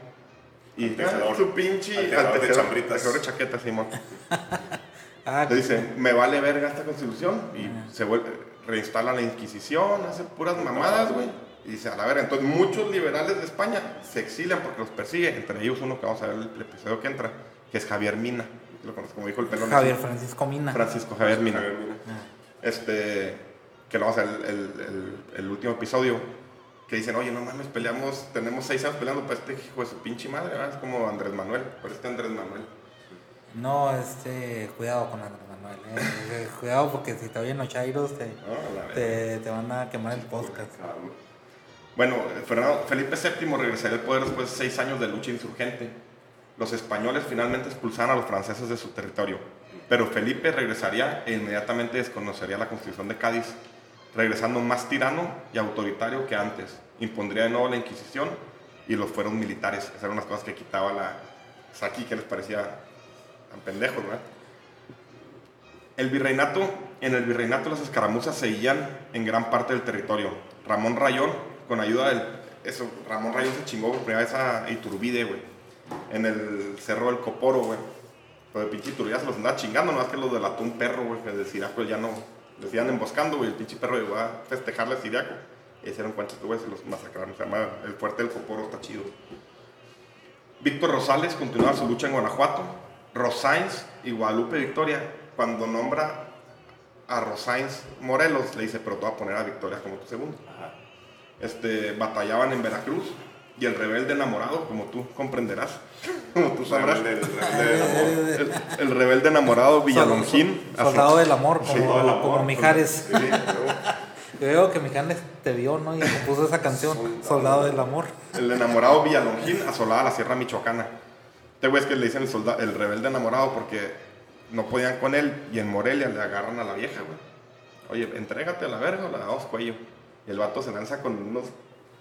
y ah, su pinche de chambritas. antejedor de chaquetas, Simón. Ah, Le dice, me vale verga esta constitución y se vuelve, reinstala la Inquisición, hace puras mamadas, güey. Y dice, a la verga, entonces muchos liberales de España se exilian porque los persigue, entre ellos uno que vamos a ver el, episodio que entra, que es Javier Mina, lo conozco como dijo el pelón. Javier. Francisco Mina. Francisco Javier Mina. Javier Mina. Este, que lo vamos a el, el- último episodio, que dicen, oye, no mames, peleamos, tenemos seis años peleando para este hijo de su pinche madre, ¿verdad? es como Andrés Manuel, pero este Andrés Manuel. No, este, cuidado con Andrés Manuel, eh. Eh, cuidado porque si te oyen los chairos te, ¿no? A la verga. te, te van a quemar el podcast. Bueno, Fernando, Felipe VII regresaría al poder después de seis años de lucha insurgente. Los españoles finalmente expulsaron a los franceses de su territorio, pero Felipe regresaría e inmediatamente desconocería la constitución de Cádiz, regresando más tirano y autoritario que antes. Impondría de nuevo la Inquisición y los fueros militares. Esas eran unas cosas que quitaba la... O sea, aquí que les parecía tan pendejos, ¿verdad? El virreinato, en el virreinato las escaramuzas seguían en gran parte del territorio. Ramón Rayón, con ayuda del... Eso, Ramón Rayón se chingó por primera vez a Iturbide, güey. En el cerro del Coporo, güey. Pero el pinche Iturbide se los andaba chingando, no más que los del atún perro, güey, que de Siraco ya no... Les iban emboscando, güey. El pinche perro llegó a festejarle a Siriaco. Y hicieron cuantos, güey, se los masacraron. Se llama el fuerte del Coporo, está chido. Víctor Rosales continuaba su lucha en Guanajuato. Rosáins y Guadalupe Victoria, cuando nombra a Rosáins Morelos, le dice, pero te voy a poner a Victoria como tu segundo. Este, batallaban en Veracruz y el rebelde enamorado, como tú comprenderás, como tú sabrás, rebelde el, el rebelde enamorado Villalongín. Sol- Soldado del amor, como, Soldado amor, como Mijares. Sí, Yo veo que Mijares te vio, ¿no? Y compuso esa canción, Soldado del amor. El enamorado Villalongín asolaba la Sierra Michoacana. Este güey es que le dicen el, solda- el rebelde enamorado porque no podían con él y en Morelia le agarran a la vieja, güey. Oye, entrégate a la verga o la damos cuello. Y el vato se lanza con unos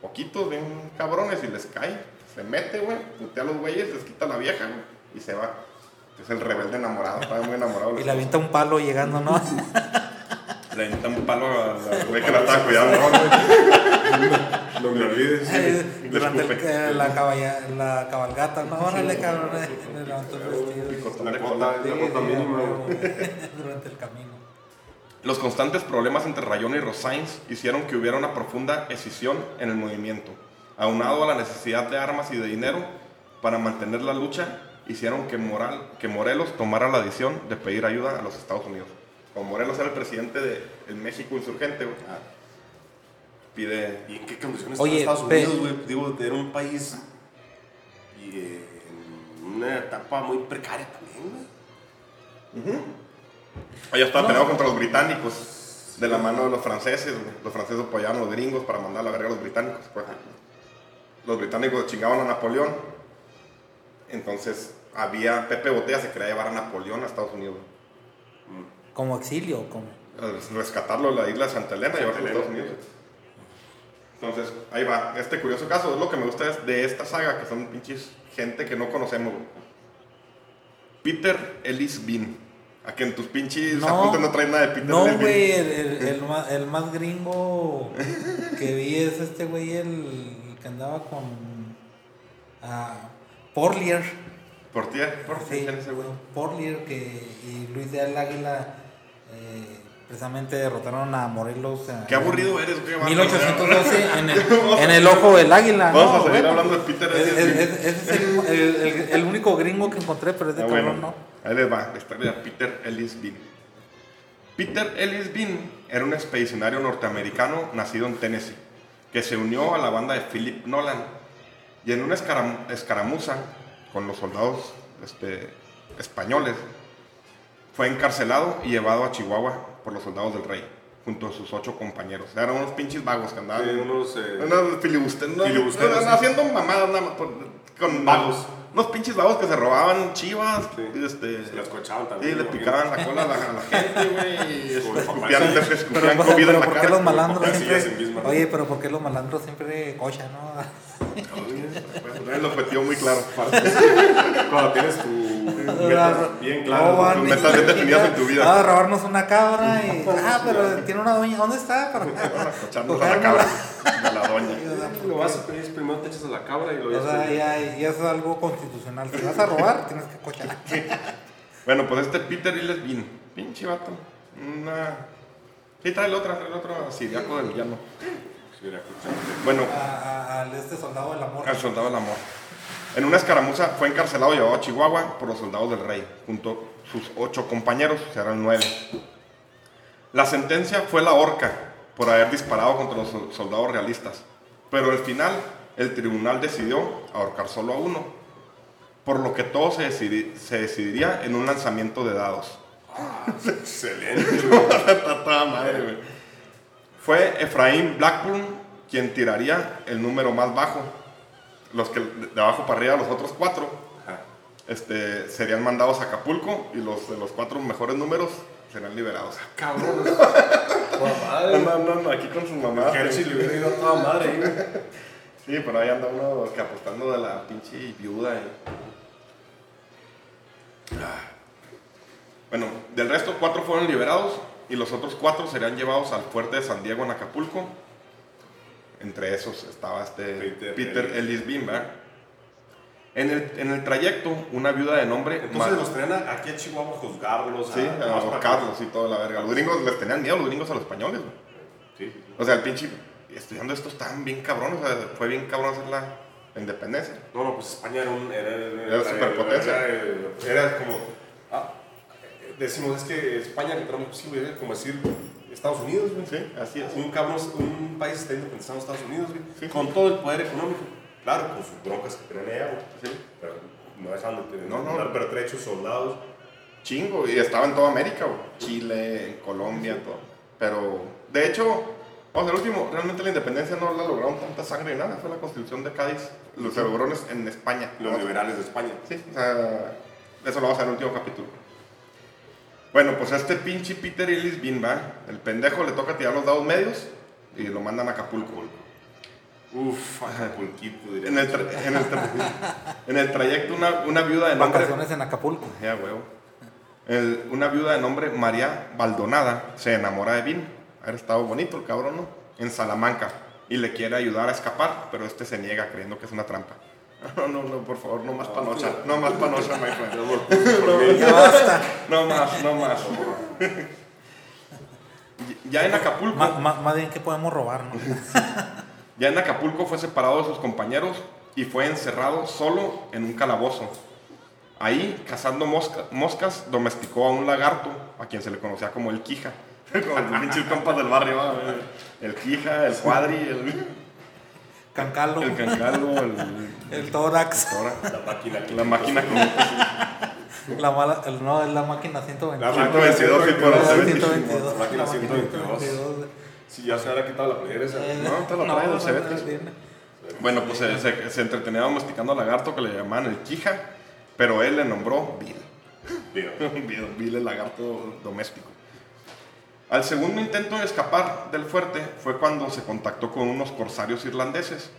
poquitos bien cabrones y les cae. Se mete, güey, putea a los güeyes, les quita a la vieja, güey, y se va. Es el rebelde enamorado, estaba muy enamorado. Y le avienta un palo llegando, ¿no? Le avienta un palo a la güey que la estaba cuidando. No me olvides. Durante el- eh, la, caballa- la cabalgata, no, órale, cabrón. eh, Le levantó el vestido. La mínima. Durante el camino. Los constantes problemas entre Rayón y Rosains hicieron que hubiera una profunda escisión en el movimiento. Aunado a la necesidad de armas y de dinero para mantener la lucha, hicieron que, Moral, que Morelos tomara la decisión de pedir ayuda a los Estados Unidos. Como Morelos era el presidente del México insurgente, güey, pide... ¿Y en qué condiciones Oye, Estados Unidos, güey? Digo, era un país y, eh, en una etapa muy precaria también, güey. Allá estaba peleado contra los británicos, de la mano de los franceses. güey. Los franceses apoyaban a los gringos para mandar a la verga a los británicos. pues. Los británicos chingaban a Napoleón. Entonces, había Pepe Botella se quería llevar a Napoleón a Estados Unidos. Como exilio, como. a Rescatarlo de la isla de Santa Elena y llevarlo a. Estados Unidos. Entonces, ahí va. Este curioso caso es lo que me gusta es de esta saga, que son pinches gente que no conocemos. Peter Ellis Bean. A que en tus pinches No. apuntes no traen nada de Peter No, güey, el, el, el más, el más gringo que vi es este güey, el, que andaba con. ah, Porlier. Portier, Sí, ¿quién es ese güey? Porlier que, y Luis de Águila eh, precisamente derrotaron a Morelos. Qué aburrido eres, güey. en 1812 en el, en el ojo del águila. Vamos no, a seguir güey. hablando de Peter Es- Ellis es- es- Ese es el, el- el- único gringo que encontré, pero es de Ah, cabrón, bueno, ¿no? Ahí les va la historia de Peter Ellis Bean. Peter Ellis Bean era un expedicionario norteamericano nacido en Tennessee. que se unió a la banda de Philip Nolan y en una escaram- escaramuza con los soldados este, españoles fue encarcelado y llevado a Chihuahua por los soldados del rey junto a sus ocho compañeros. Eran unos pinches vagos que andaban Sí, unos, eh, unos filibusteros, no, no, haciendo mamadas nada más con Vagos. Unos pinches vagos que se robaban chivas, Sí. y este, Se las cochaban sí, también. le ¿no? picaban la cola a la, a la gente, güey, este, escupían, escupían pero- comida pero en la ¿por qué cara. los malandros sí, siempre... Oye, pero ¿por qué los malandros siempre cochan, no? Pues, tener el objetivo muy claro. Cuando tienes tu metas bien van- Tus metas bien definidas en tu vida. Ah, robarnos una cabra y... Ah, pero tiene una doña. ¿Dónde está? Para- Cochando a la cabra, primero te echas a la cabra y lo O sea, ya, ya es algo constitucional. Si vas a robar, tienes que cochar. Bueno, pues este Peter Illes Bean, pinche vato. Una. Sí, trae el otro, trae el otro siriaco del villano. Bueno, A- a- Al este soldado del amor. al soldado del amor. En una escaramuza fue encarcelado y llevado a Chihuahua por los soldados del rey, junto a sus ocho compañeros, eran nueve. La sentencia fue la horca por haber disparado contra los sol- soldados realistas, pero al final el tribunal decidió ahorcar solo a uno, por lo que todo se, decidi- se decidiría en un lanzamiento de dados. Excelente. Está toda madre, güey. Fue Efraín Blackburn quien tiraría el número más bajo. Los que de abajo para arriba, los otros cuatro, este, serían mandados a Acapulco y los de los cuatro mejores números serán liberados. Cabrón. Toda madre. No, no, no, aquí con su mamá. Hershey le hubiera ido a toda madre ahí, güey. Sí, pero ahí anda uno que apostando de la pinche viuda. y- Ah. Bueno, del resto, cuatro fueron liberados y los otros cuatro serían llevados al fuerte de San Diego en Acapulco. Entre esos estaba este Peter Peter, Ellis. ¿verdad? En el, en el trayecto, una viuda de nombre. Entonces los traen a- aquí a Chihuahua a juzgarlos. Sí, a, a más los para- Carlos y toda la verga. Los gringos les tenían miedo, los gringos a los españoles, güey. Sí. O sea, el pinche. Estudiando esto estaban bien cabrones, o sea, fue bien cabrón hacer la independencia. No, no, pues España era un. Era, Era superpotencia. Era, era como. ah, decimos, es que España, literalmente, pues, sí, güey, era como decir Estados Unidos, güey. Sí, así es. Un cabrón, un país está independizado en Estados Unidos, güey. Sí. Con todo el poder económico. Claro, con sus broncas que allá, güey. Sí. Pero no dejaban de tener. No, no. Sus soldados. Chingo, y estaba en toda América, güey. Chile, en Colombia, todo. Pero, de hecho, vamos, el último, realmente la independencia no la lograron tanta sangre y nada. Fue la constitución de Cádiz. Los celebraron en España. Los liberales de España. Sí, o sea, eso lo vamos a ver en el último capítulo. Bueno, pues a este pinche Peter Illis Bimba, el pendejo le toca tirar los dados medios y lo mandan a Acapulco. Uf, Acapulquito, diría. En el, tra- en el, tra- en el trayecto, una, una viuda de nombre. Vacaciones en Acapulco. Ya, huevo. El- una viuda de nombre María Baldonada se enamora de Vin. Ha estado bonito el cabrón, ¿no? En Salamanca. Y le quiere ayudar a escapar, pero este se niega creyendo que es una trampa. No, no, no, por favor, no más panocha. No más panocha, my friend. Ya basta. No más, no más. Ya en Acapulco. Más bien que podemos robar, ¿no? Ya en Acapulco fue separado de sus compañeros y fue encerrado solo en un calabozo. Ahí, cazando mosca- moscas, domesticó a un lagarto, a quien se le conocía como el Quija. Como los pinches compas del barrio, el Quija, el Cuadri, el, Cancalo, el Cancalo, el, el tórax, ahora, La máquina. la máquina con la mala, el, no, es la máquina 122. La 122 por La hacer 122. La máquina La 122. 122. Si ya se hubiera quitado la playera esa. Eh, No, te lo no, Cebetis. viene. Bueno, pues se, se- se entretenía domesticando al lagarto que le llamaban el Quija, pero él le nombró Bill. Bill, Bill el lagarto doméstico. Al segundo intento de escapar del fuerte fue cuando se contactó con unos corsarios irlandeses.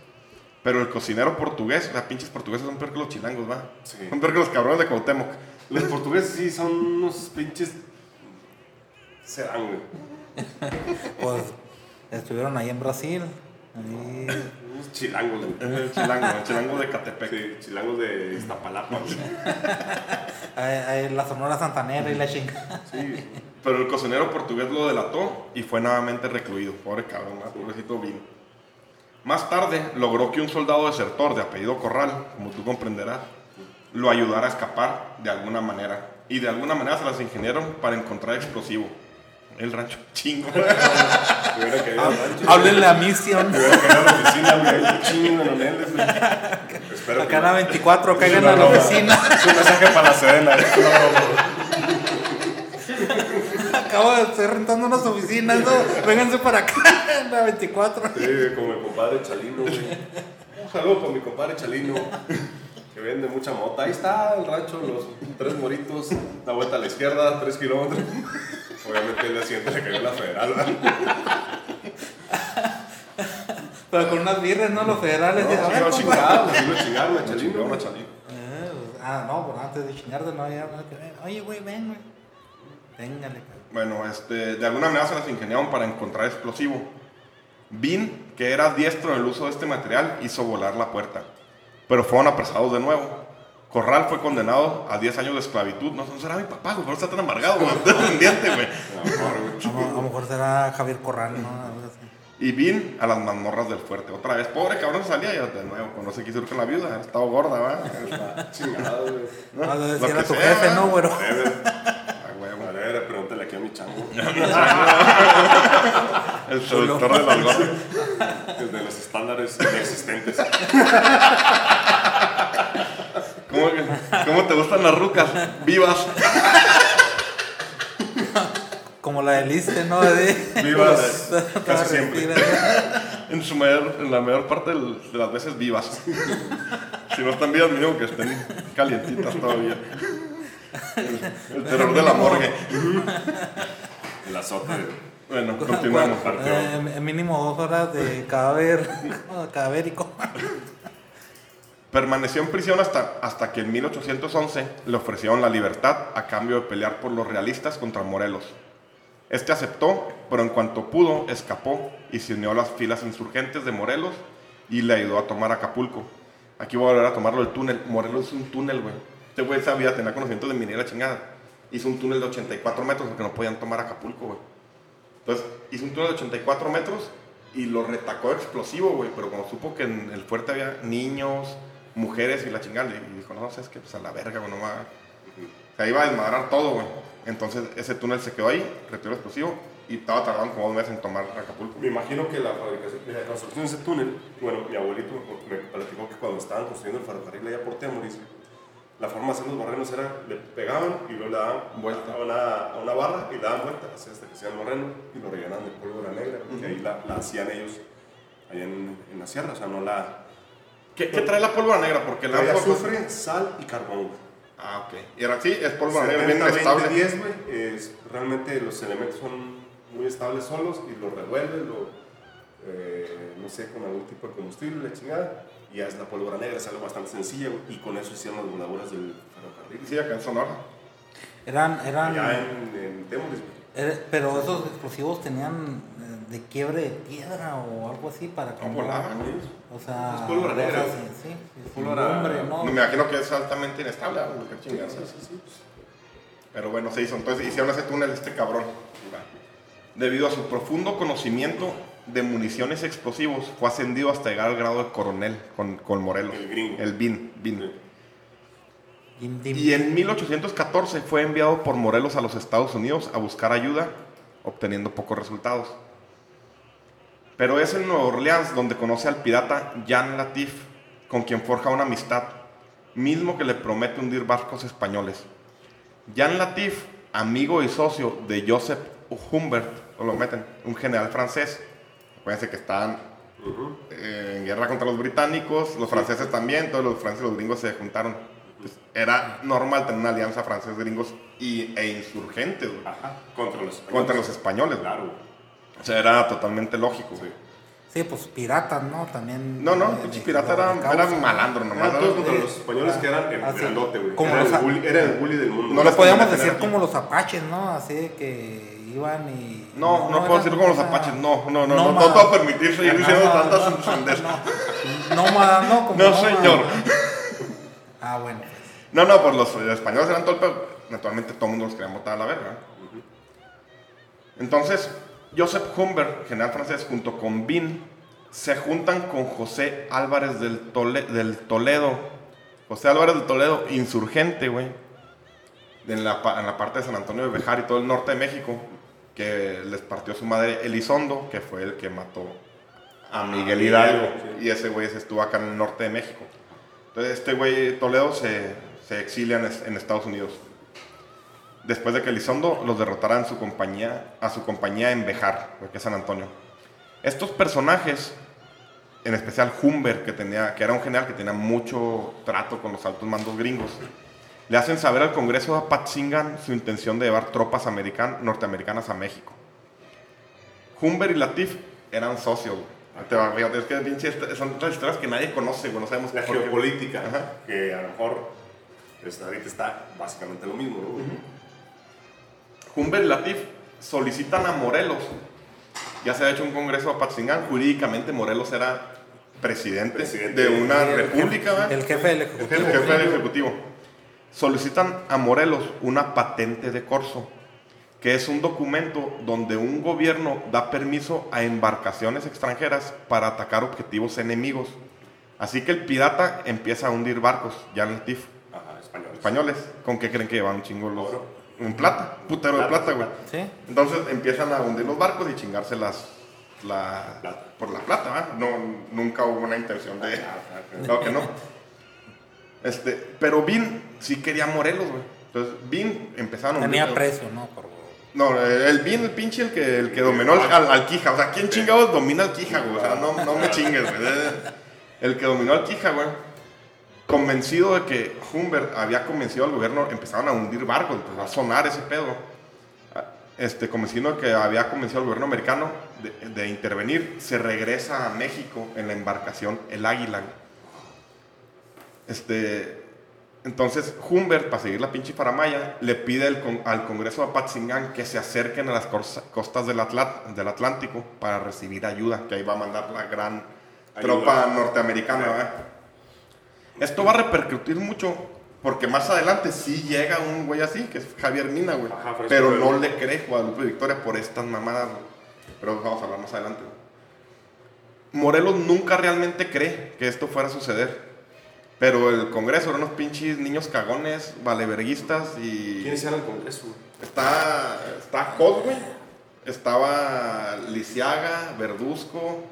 Pero el cocinero portugués, las pinches portugueses son peor que los chilangos, ¿va? Sí. Son peor que los cabrones de Cuauhtémoc. Los portugueses sí son unos pinches. Serán, güey. Pues estuvieron ahí en Brasil. Ahí, Unos chilangos, güey. El chilango, el chilango de Catepec. Sí, chilangos de Iztapalapa, güey. ahí, ahí la Sonora Santanera y la chinga. Sí. Pero el cocinero portugués lo delató y fue nuevamente recluido. Pobre cabrón, ¿va? pobrecito vino. Más tarde logró que un soldado desertor de apellido Corral, como tú comprenderás, lo ayudara a escapar de alguna manera. Y de alguna manera se las ingeniaron para encontrar explosivo. El rancho chingo. Me hubiera querido al rancho. Háblenle a Mission. Espero Acá la 24, caigan a la oficina. Es un mensaje para la Sedena. broma. Acabo de estar rentando unas oficinas, ¿no? Vénganse para acá, en la 24. Sí, como mi compadre Chalino, güey. Un saludo para mi compadre Chalino, que vende mucha mota. Ahí está el rancho, los tres moritos, la vuelta a la izquierda, tres kilómetros. Obviamente el día siguiente le cayó la federal, ¿verdad? Pero con unas birras, ¿no? Los federales. No, de, a sí, ver, lo compa. chingaron, sí lo chingaron, a Chingo, Chalino. una chalino. Eh, pues, Ah, no, pues antes de chingarte, no había nada que ver. Oye, güey, ven, güey. Véngale, cabrón. Bueno, este, de alguna manera se las ingeniaron para encontrar explosivo. Bean, que era diestro en el uso de este material, hizo volar la puerta. Pero fueron apresados de nuevo. Corral fue condenado a 10 años de esclavitud. No, no será mi papá, güey, eso está tan amargado, güey. Está pendiente, güey. A lo mejor, será Javier Corral, ¿no? Y Bean a las mazmorras del fuerte. Otra vez, pobre cabrón salía y de nuevo, cuando se quiso ir con la viuda, estaba gorda, ¿va? Está chingado, güey. Ah, debe Lo ser que a tu sea, jefe. ¿no, güero? Ah, huevo. A ver, pregúntale aquí a mi chango. El seductor de las gordas. Desde los estándares inexistentes. ¿Cómo, ¿Cómo te gustan las rucas? Vivas. Como la del Iste, ¿no? De, Vivas, Toda casi siempre. respira, En, su mayor, en la mayor parte de las veces vivas. Si no están vivas, mínimo que estén calientitas todavía. El, el terror de la morgue. El azote. Bueno, ¿no? continuamos. Eh, mínimo dos horas de cadáver cadavérico. Permaneció en prisión hasta, hasta que en 1811 le ofrecieron la libertad a cambio de pelear por los realistas contra Morelos. Este aceptó, pero en cuanto pudo, escapó y se unió a las filas insurgentes de Morelos y le ayudó a tomar Acapulco. Aquí voy a volver a tomarlo el túnel. Morelos es un túnel, güey. Este güey sabía, tenía conocimiento de minera chingada. Hizo un túnel de 84 metros porque no podían tomar Acapulco, güey. Entonces, hizo un túnel de 84 metros y lo retacó explosivo, güey. Pero cuando supo que en el fuerte había niños, mujeres y la chingada, y dijo, no, sabes que pues a la verga, güey, no va. Se iba a desmadrar todo, güey. Entonces, ese túnel se quedó ahí, retiró el explosivo y estaba tardando como dos meses en tomar Acapulco. Me imagino que la fabricación, la construcción de ese túnel, bueno, mi abuelito me platicó que cuando estaban construyendo el ferrocarril allá por Temoris, la forma de hacer los borrenos era, le pegaban y luego le daban Vuelta. a una, a una barra y le daban vuelta así hasta que hacían el borreno y lo rellenaban de pólvora negra, que ahí la, la hacían ellos allá en, en la sierra, o sea, no la... ¿Qué, qué trae la pólvora negra? Porque la cosa- azufre, sal y carbón. Ah, ok. Y era así, es pólvora negra bien 70, 20, estable. 10, güey, es- realmente los elementos son muy estables solos y lo revuelves, lo, eh, no sé, con algún tipo de combustible, la chingada, y ya es la pólvora negra, es algo bastante sencillo, y con eso hicieron las voladoras del ferrocarril. Sí, acá en Sonora. Eran, eran, Allá en, en Temoris, güey. eh, pero esos explosivos tenían eh, de quiebre de piedra o algo así para que No volaban. O sea, Es pólvora negra, sí, sí, sí, Pólvora- hombre, no. Me imagino que es altamente inestable, güey, qué Sí, chingada. sí, sí, sí. Pero bueno, se hizo. Entonces hicieron ese túnel este cabrón. Debido a su profundo conocimiento de municiones y explosivos, fue ascendido hasta llegar al grado de coronel con, con Morelos. El gringo. El BIN. BIN. Sí. Dim, dim. Y en 1814 fue enviado por Morelos a los Estados Unidos a buscar ayuda, obteniendo pocos resultados. Pero es en Nueva Orleans donde conoce al pirata Jan Latif, con quien forja una amistad, mismo que le promete hundir barcos españoles. Jan Latif, amigo y socio de Joseph Humbert, o lo meten, un general francés. Acuérdense que estaban Ujú. eh, en guerra contra los británicos, los franceses también, todos los franceses y los gringos se juntaron. Entonces, era normal tener una alianza franceses, gringos y, e insurgentes güey, Ajá, contra los contra los españoles. Claro, güey. O sea, era totalmente lógico. Sí. güey. Sí, pues piratas, ¿no? También. No, no, eh, pinche pirata era, era malandro nomás. Eran todos contra los españoles que eran el Ah, grandote, güey. Era, el bully, era el bully del mundo. No Le les podíamos decir como los apaches, ¿no? Así de que iban y. No, no, puedo decir como los apaches. No, no, no, no, no, puedo permitir seguir diciendo tantas no, sandeces. No, no, como No, señor. Ah, bueno. pues. No, no, pues los españoles eran todo. Naturalmente todo el mundo los quería botar a la verga. Entonces, Joseph Humbert, general francés, junto con Bin, se juntan con José Álvarez del, Tole- del Toledo. José Álvarez del Toledo, insurgente, güey. En la, en la parte de San Antonio de Bejar y todo el norte de México. Que les partió su madre Elizondo, que fue el que mató a Ah, Miguel Hidalgo. Y ese güey se estuvo acá en el norte de México. Entonces este güey Toledo se, se exilia en, es- en Estados Unidos. Después de que Elizondo los derrotara en su compañía, a su compañía en Bejar, que es San Antonio. Estos personajes, en especial Humber, que, tenía, que era un general que tenía mucho trato con los altos mandos gringos, le hacen saber al Congreso de Apatzingán su intención de llevar tropas american- norteamericanas a México. Humber y Latif eran socios. Te va- fíjate, es que pinche son otras historias que nadie conoce, güey, no sabemos La por qué. geopolítica, Ajá. que a lo mejor pues, ahorita está básicamente lo mismo, ¿no? Humber y Latif solicitan a Morelos. Ya se ha hecho un congreso a Apatzingán. Jurídicamente Morelos era presidente, Presidente. de una El república. El jefe del ejecutivo. El jefe del ejecutivo. Solicitan a Morelos una patente de corso, que es un documento donde un gobierno da permiso a embarcaciones extranjeras para atacar objetivos enemigos. Así que el pirata empieza a hundir barcos, ya en el TIF. Ajá. Españoles, ¿con qué creen que llevan un chingo los? Oro. Un plata, putero de Plata, güey. Sí. Entonces empiezan a hundir los barcos y chingarse las, la, Plata. por la plata, ¿verdad? No, nunca hubo una intención de... Ah, ah, que no. Este, pero Vin sí quería Morelos, güey. Entonces Vin empezaron a Tenía precio, ¿no? Por- No, el Vin, el pinche, el que, el que dominó al, al, al Quija. O sea, ¿quién chingados domina al Quija, güey? O sea, no, no me chingues, güey. El que dominó al Quija, güey. Convencido de que Humbert había convencido al gobierno, empezaron a hundir barcos, empezó a sonar ese pedo. Este, convencido de que había convencido al gobierno americano de, de intervenir, se regresa a México en la embarcación El Águila. Este, entonces Humbert, para seguir la pinche faramaya, le pide el con- al Congreso de Apatzingán que se acerquen a las cos- costas del, Atlántico para recibir ayuda, que ahí va a mandar la gran Ayuda. tropa norteamericana. ¿verdad? Esto va a repercutir mucho porque más adelante sí llega un güey así, que es Javier Mina, güey. Ajá, pero no le cree Guadalupe Victoria por estas mamadas. güey. Pero vamos a hablar más adelante. güey. Morelos nunca realmente cree que esto fuera a suceder. Pero el Congreso eran unos pinches niños cagones, valeverguistas y... ¿Quiénes eran el Congreso? Está, está Cos, güey. Estaba Lisiaga, Verduzco.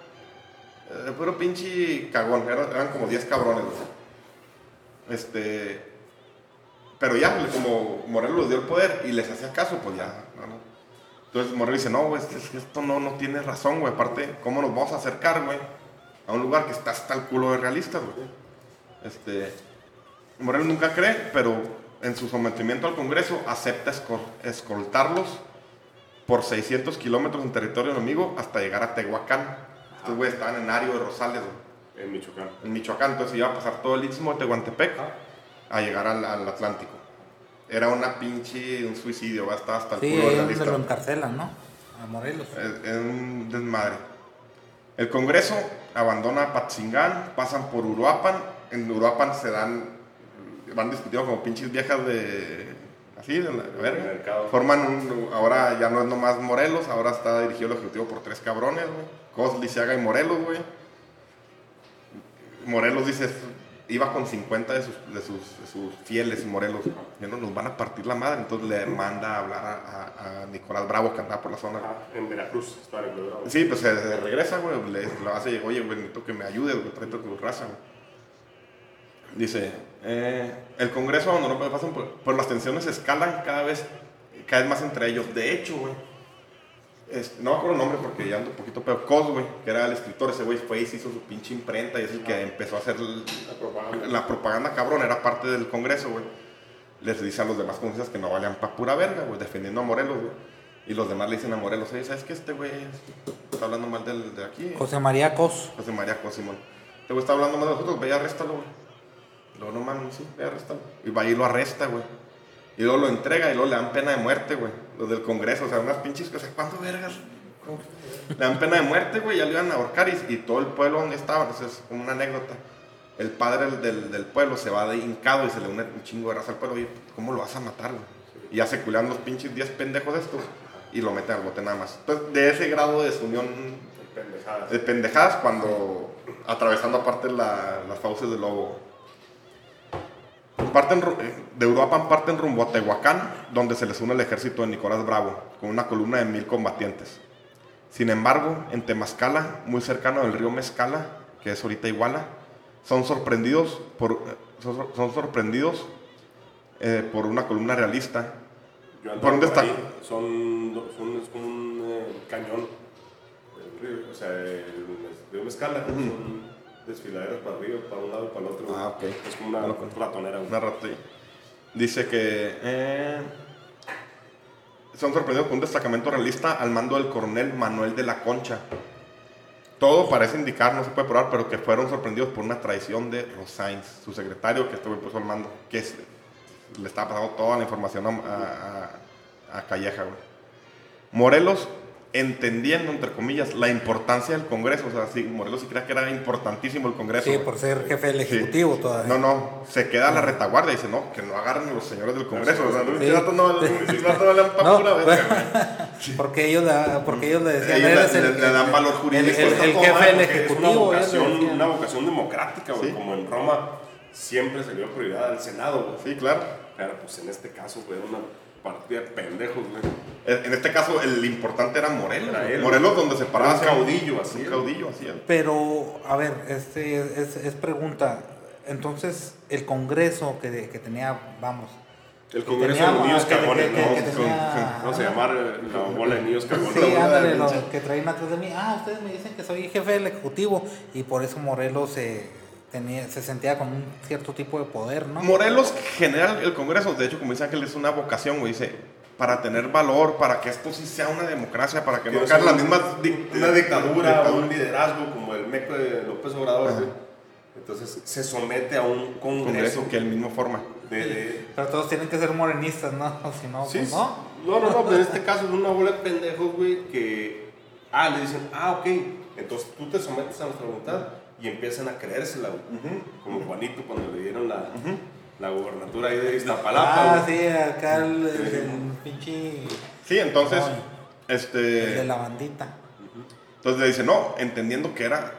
Eh, puro pinche cagón. Eran, eran como 10 cabrones, güey. Este. Pero ya, como Morelos les dio el poder y les hacía caso, pues ya. no, no. Entonces Morelos dice: No, güey, esto no, no tiene razón, güey. Aparte, ¿cómo nos vamos a acercar, güey? A un lugar que está hasta el culo de realistas, güey. Este. Morelos nunca cree, pero en su sometimiento al Congreso acepta escol- escoltarlos por 600 kilómetros en territorio enemigo hasta llegar a Tehuacán. Estos güeyes estaban en Ario de Rosales, güey, En Michoacán. en Michoacán. Entonces iba a pasar todo el istmo de Tehuantepec a llegar al, al Atlántico. Era una pinche, un suicidio, va a estar hasta el Sí, culo de donde realista. lo encarcelan, ¿no? A Morelos. Es, es un desmadre. El Congreso abandona Patzingán, pasan por Uruapan. En Uruapan se dan, van discutiendo como pinches viejas de. Así, de la verga. mercado. Forman un. Ahora ya no es nomás Morelos, ahora está dirigido el ejecutivo por tres cabrones, güey. Cos, Lisiaga y Morelos, güey. Morelos dice, iba con 50 de sus, de sus, de sus fieles Morelos. Ya no nos van a partir la madre. Entonces le manda a hablar a, a- a Nicolás Bravo, que andaba por la zona. Ajá, en Veracruz, estaba en el Colorado. Sí, pues se, se regresa, güey. Le, le hace, oye, güey, necesito que me ayudes, güey, a tu raza, güey. Dice, eh, el Congreso abandonó, pues, pasan por, por las tensiones escalan cada vez, cada vez más entre ellos. De hecho, güey, es- no me acuerdo el nombre porque ya ando un poquito peor. Cos, güey, que era el escritor, ese güey fue y se hizo su pinche imprenta y es el que empezó a hacer el- La propaganda. la propaganda cabrón, era parte del Congreso, güey. Les dice a los demás congresistas que no valían pa' pura verga, güey, defendiendo a Morelos, güey. Y los demás le dicen a Morelos, oye, ¿sabes qué? Este güey está hablando mal del, de aquí. José María Cos. José María Cosimón. Este güey está hablando mal de nosotros, ve y arréstalo, güey. Luego, no mames, sí, y va y lo arresta, güey. Y luego lo entrega y luego le dan pena de muerte, güey. Los del Congreso, o sea, unas pinches cosas. ¿Cuánto vergas? Le dan pena de muerte, güey, ya lo iban a ahorcar y, y todo el pueblo donde estaba, entonces es como una anécdota. El padre del, del, pueblo se va de hincado y se le une un chingo de raza al pueblo. Y, ¿cómo lo vas a matar, güey? Y ya se culean los pinches 10 pendejos estos y lo meten al bote nada más. Entonces, de ese grado de desunión Pendejadas. de pendejadas cuando atravesando aparte la- las fauces del lobo. Parten, eh, de Uruapan parten rumbo a Tehuacán, donde se les une el ejército de Nicolás Bravo, con una columna de mil combatientes. Sin embargo, en Temascala, muy cercano del río Mezcala, que es ahorita Iguala, son sorprendidos por, eh, son, son sorprendidos eh, por una columna realista. Yo ¿Por dónde está? Son, son, es como un eh, cañón. del río, o sea, el río Mezcala. Son desfiladeros para arriba, para un lado y para el otro. Ah, ok. Es como una conozco. ratonera. güey. Una ahí. Dice que eh, son sorprendidos por un destacamento realista al mando del coronel Manuel de la Concha. Todo parece indicar, no se puede probar, pero que fueron sorprendidos por una traición de Rosains, su secretario, que estuvo puso al mando, que es- le estaba pasando toda la información a- a- a Calleja. güey. Morelos, entendiendo, entre comillas, la importancia del Congreso, o sea, sí, Morelos sí creía que era importantísimo el Congreso. Sí, por ser jefe del Sí. ejecutivo todavía. No, no, se queda a la retaguardia y dice, no, que no agarren a los señores del Congreso. O sea, Sí. sí. no, le dan pa' pura verga, porque ellos, la- porque ellos le decían, Ellos le- el, le- le dan valor el- jurídico. el- Está el Todo jefe mal, del porque es ejecutivo. Una vocación, una vocación democrática, güey. Sí. Como en Roma siempre se dio prioridad al Senado, güey. Sí, claro. Pero pues en este caso, güey, era una partida de pendejos, güey. En este caso, el importante era Morelos. Era él. Morelos donde se paraba. Un caudillo, así. Un caudillo, así. es. Pero, a ver, este es, es pregunta. Entonces, el Congreso que, que tenía, vamos, El Congreso tenía- de los Niños Cagones, ¿no? que Con- tenía- Vamos a llamar la bola de niños cagones. Sí, ándale, lo pinche. que traen atrás de mí. Ah, ustedes me dicen que soy jefe del ejecutivo y por eso Morelos se, tenía, se sentía con un cierto tipo de poder, ¿no? Morelos genera el Congreso. De hecho, como dice Ángel, es una vocación, güey. Dice, para tener valor, para que esto sí sea una democracia, para que no las un- mismas... dic- una dictadura, dictaduras. un liderazgo como el meco de López Obrador, güey. Entonces se somete a un congreso, Congreso que él mismo forma. de, de- Pero todos tienen que ser morenistas, ¿no? O si no, Sí, pues no. no, no, no, pero en este caso es una bola de pendejos, güey, que, ah, le dicen, ah, ok, entonces tú te sometes a nuestra voluntad y empiezan a creérsela, güey. Como Juanito cuando le dieron la, la gubernatura ahí de Iztapalapa, Ah, güey. sí, acá el, el- el pinche Sí, entonces, el este... de la bandita. Entonces le dice, no, entendiendo que era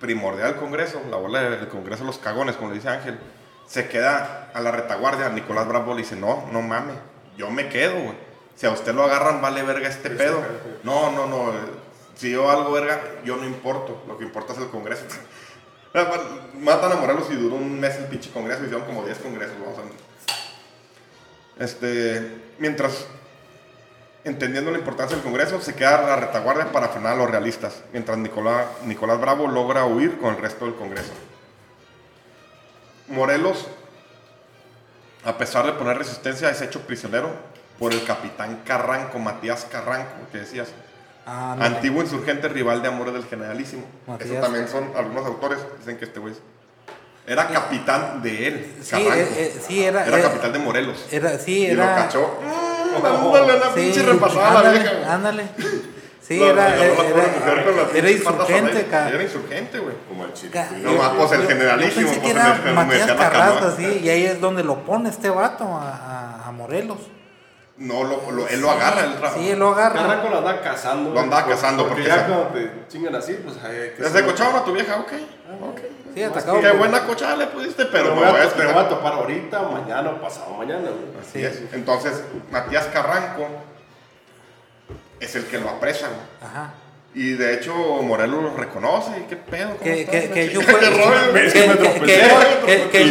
primordial el Congreso, la bola del Congreso de los cagones, como le dice Ángel, se queda a la retaguardia. Nicolás Bravo le dice, no, no mames, yo me quedo, güey. Si a usted lo agarran, vale verga este pedo. No, no, no, si yo algo verga, yo no importo, lo que importa es el Congreso. Matan a Morelos y duró un mes el pinche Congreso, hicieron como 10 congresos, vamos a Este, mientras entendiendo la importancia del Congreso, se queda la retaguardia para frenar a los realistas, mientras Nicolás, Nicolás Bravo logra huir con el resto del Congreso. Morelos, a pesar de poner resistencia, es hecho prisionero por el capitán Carranco, Matías Carranco, que decías, Ah, no. antiguo insurgente rival de Amores del Generalísimo. Matías. Eso también son algunos autores, dicen que este güey era capitán de él, Sí, eh, eh, sí, era- era era- capitán de Morelos. Era, sí, y lo era. cachó. Mm, dándole la Sí, pinche repasada a la ándale, vieja. ándale. Sí, Lo- era, lo pobre era, insurgente, aire. ca- Era insurgente, güey. Como el chile. No, más, pues, el yo- generalísimo, Yo pensé pues, que era el- Matías Carrasco, sí, y ahí es donde lo pone este vato a, a- a Morelos. No, lo, lo- él lo agarra. Él tra- Sí, él lo agarra. Carranco lo andaba cazando. Lo andaba güey, cazando, Porque porque ya cuando te chingan así, pues hay que Desde cocharon a tu vieja, ok. ok. Sí, atacado. Qué buena cochada le pusiste, pero Pero me voy a me voy a topar ahorita, mañana o pasado mañana, güey. Así es. Entonces, Matías Carranco es el que lo apresa, güey. Ajá. Y de hecho, Morelos lo reconoce. ¿y ¿Qué pedo? ¿Cómo Que, que, que fue, que que, que- que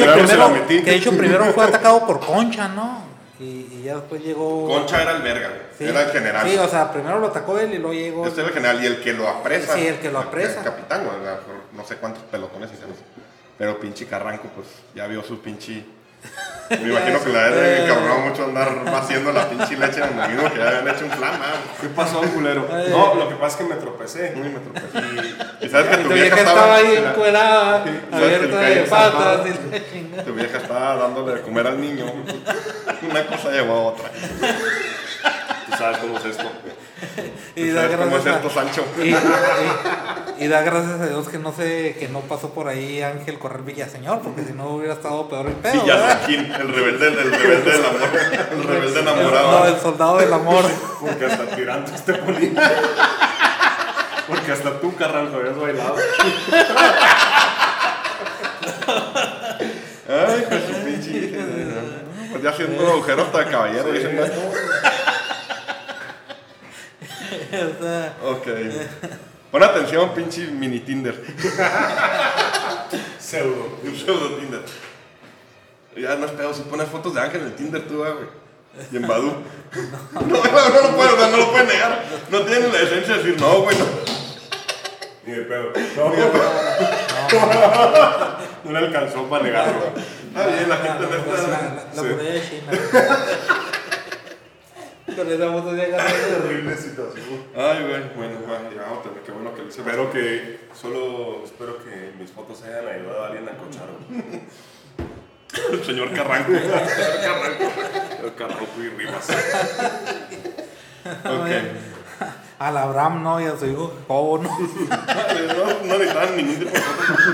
Y, y ya después llegó. Concha era el verga, güey. Sí. Era el general. Sí, o sea, primero lo atacó él y luego llegó. Este era el general y el que lo apresa. Sí, el que lo apresa. El capitán, güey. No sé cuántos pelotones. Pero pinche Carranco, pues ya vio su pinche. Me imagino que la verdad cabronó mucho andar haciendo la pinche leche en el molino que ya habían hecho un flama. ¿Qué pasó, culero? No, lo que pasa es que me tropecé. Uy, me tropecé. Y sabes que Y tu tu vieja vieja estaba ahí encuerada, ¿sabes que abierta de patas. Tu vieja estaba dándole de comer al niño. Una cosa llevó a otra. Tú sabes cómo es esto. Y ¿Tú da gracias a- Sancho? Y, y- y da gracias a Dios que no sé, que no pasó por ahí Ángel Correr Villaseñor, porque si no hubiera estado peor el pedo. Villasaquín, el rebelde, el rebelde del amor. El rebelde El- enamorado. no, el soldado del amor. Porque hasta tirando este ponía. Porque hasta tú, Carranco, habías bailado. Ay, pues su pinche. ya haciendo agujeros hasta caballero. dicen. O sea, Ok. Pon atención, pinche mini Tinder. Pseudo. Un pseudo Tinder. Ya no es pedo, si pones fotos de Ángel en el Tinder tú, ah, güey. Y en Badu. No, no, no lo puedes, o sea, no lo puedes negar. No tienes la esencia de decir, no, güey, no. Ni de pedo. No, no le alcanzó para negarlo. Está bien, la la, gente no la, está. la, la Sí. muralla china. Con esa foto de. Terrible situación. Ay, güey, bueno, bueno, ya vamos a tener que bueno que lo hice. Espero que, solo espero que mis fotos hayan ayudado a alguien a cochar. El señor Carranco. El señor Carranco. El Carranco y Rivas. Ok. Al Abraham no y a su hijo Jobo no. No, no necesitaban ningún tipo de fotos.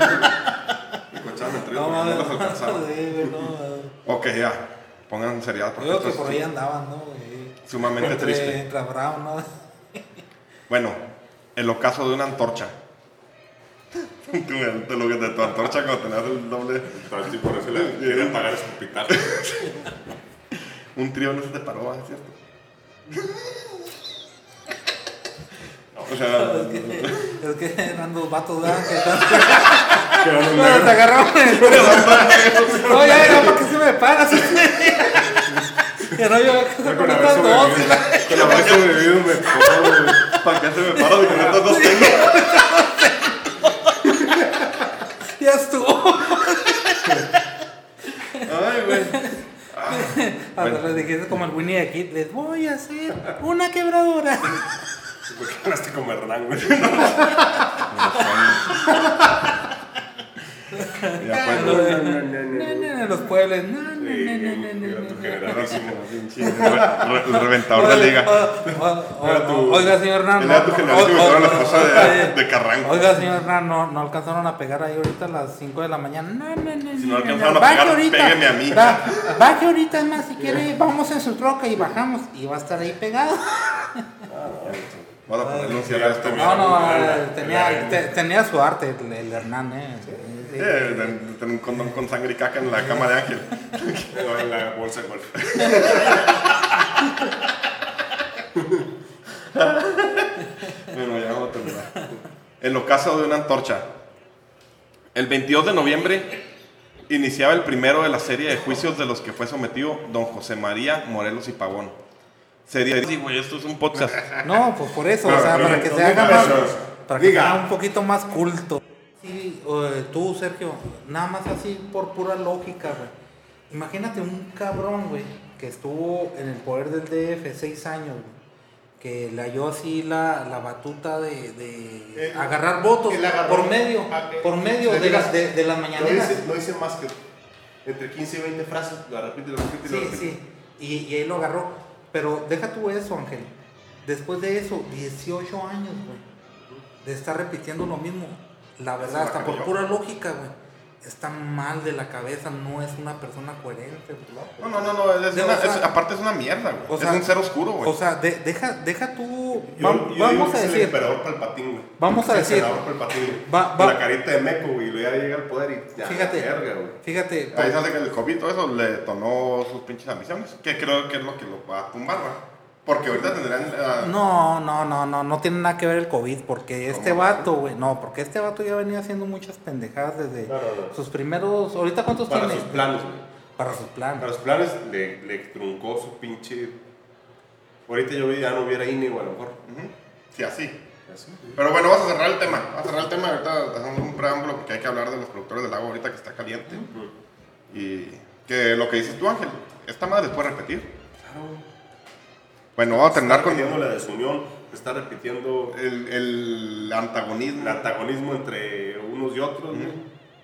Y cochaban entre ellos, No. Sí, güey. Ok, ya. Pongan seriedad porque Creo esto que por ahí andaban, ¿no? güey? Sumamente Entre, triste. entre Abraham, ¿no? Bueno, el ocaso de una antorcha. de, lo que de tu antorcha cuando tenías el doble. Entonces, sí, por eso le querían pagar su hospital. Un trío no se te paró. ¿es cierto? O sea, Es que eran dos vatos, ¿verdad? Que están- te agarraron el No, ya, ya, ¿para se me paras? Que no, yo Con con haber estas dos. con haber sobrevivido me güey. ¿para qué se me para de que estas dos tengo? Ya estuvo. Ay, güey. Hasta Bueno. le dijiste como el Winnie the Kid, les voy a hacer una quebradora. Me quedaste como Hernán, güey. No. De- No, no, no, Los pueblos. No, no, no, no, no, no, Era no. tu generalísimo. Pinche re- re- El reventador de liga. Oiga, señor Hernán. De, Carranco. Oiga, señor Hernán, no, no alcanzaron a pegar ahí ahorita a las 5 de la mañana. No, no, no. Si no, no alcanzaron a Baje pegar, ahorita. pégueme a mí. Baje ahorita, es más, si quiere, vamos en su troca y bajamos. Y va a estar ahí pegado. Vamos a ponerle un cierre a esto. No, no, tenía, tenía su arte el, el Hernán, ¿eh? Eh, de- Tener un condón con sangre y caca en la cama de Ángel. En la bolsa de golf. Bueno, ya vamos a terminar. El ocaso de una antorcha. El 22 de noviembre iniciaba el primero de la serie de juicios de los que fue sometido don José María Morelos y Pavón. Sería, sí, güey, esto es un podcast. No, pues por eso, o sea, pero, para que se haga más, para que Diga. sea un poquito más culto. Sí, eh, tú, Sergio, nada más así por pura lógica, güey. Imagínate un cabrón, güey, que estuvo en el poder del DF seis años, güey, que le halló así la, la batuta de, de Eh, agarrar votos agarró- por medio, eh, por medio de las, de, de las No mañaneras. no dice más que entre 15 y 20 frases. La repite, la repite, Sí, repite. sí. Y, y ahí lo agarró. Pero deja tú eso, Ángel. Después de eso, 18 años, güey. De estar repitiendo lo mismo. La verdad, hasta por pura lógica, güey. Está mal de la cabeza, no es una persona coherente, güey. No, no, no, no es De- una- o sea- es- aparte es una mierda, güey. o sea- es un ser oscuro, güey. O sea, de- deja, deja tú. Yo, vam- yo vamos a el decir. emperador güey. Vamos a el decir- emperador güey. Va- va- la carita de meco, güey. Y luego ya llega al poder y ya. Fíjate. Verga, güey. Fíjate, Ahí se hace que el COVID todo eso le detonó sus pinches ambiciones. Que creo que es lo que lo va a tumbar, ¿verdad? Porque ahorita tendrán. ah, No, no, no, no, no tiene nada que ver el COVID, porque este vato, güey, no, porque este vato ya venía haciendo muchas pendejadas desde No, no, no. sus primeros, ahorita cuántos Para tiene? sus planes, güey. Para sus planes. Para sus planes le, le truncó su pinche. Ahorita yo vi ya no hubiera INE, güey, a lo mejor. Sí, así. Así. Pero bueno, vamos a cerrar el tema. Vamos a cerrar el tema. Ahorita hacemos un preámbulo porque hay que hablar de los productores del agua ahorita que está caliente. Y que lo que dices tú, Ángel, esta madre puede repetir. Claro. Bueno, vamos a terminar con repitiendo la desunión, está repitiendo el, el antagonismo. el antagonismo entre unos y otros, güey.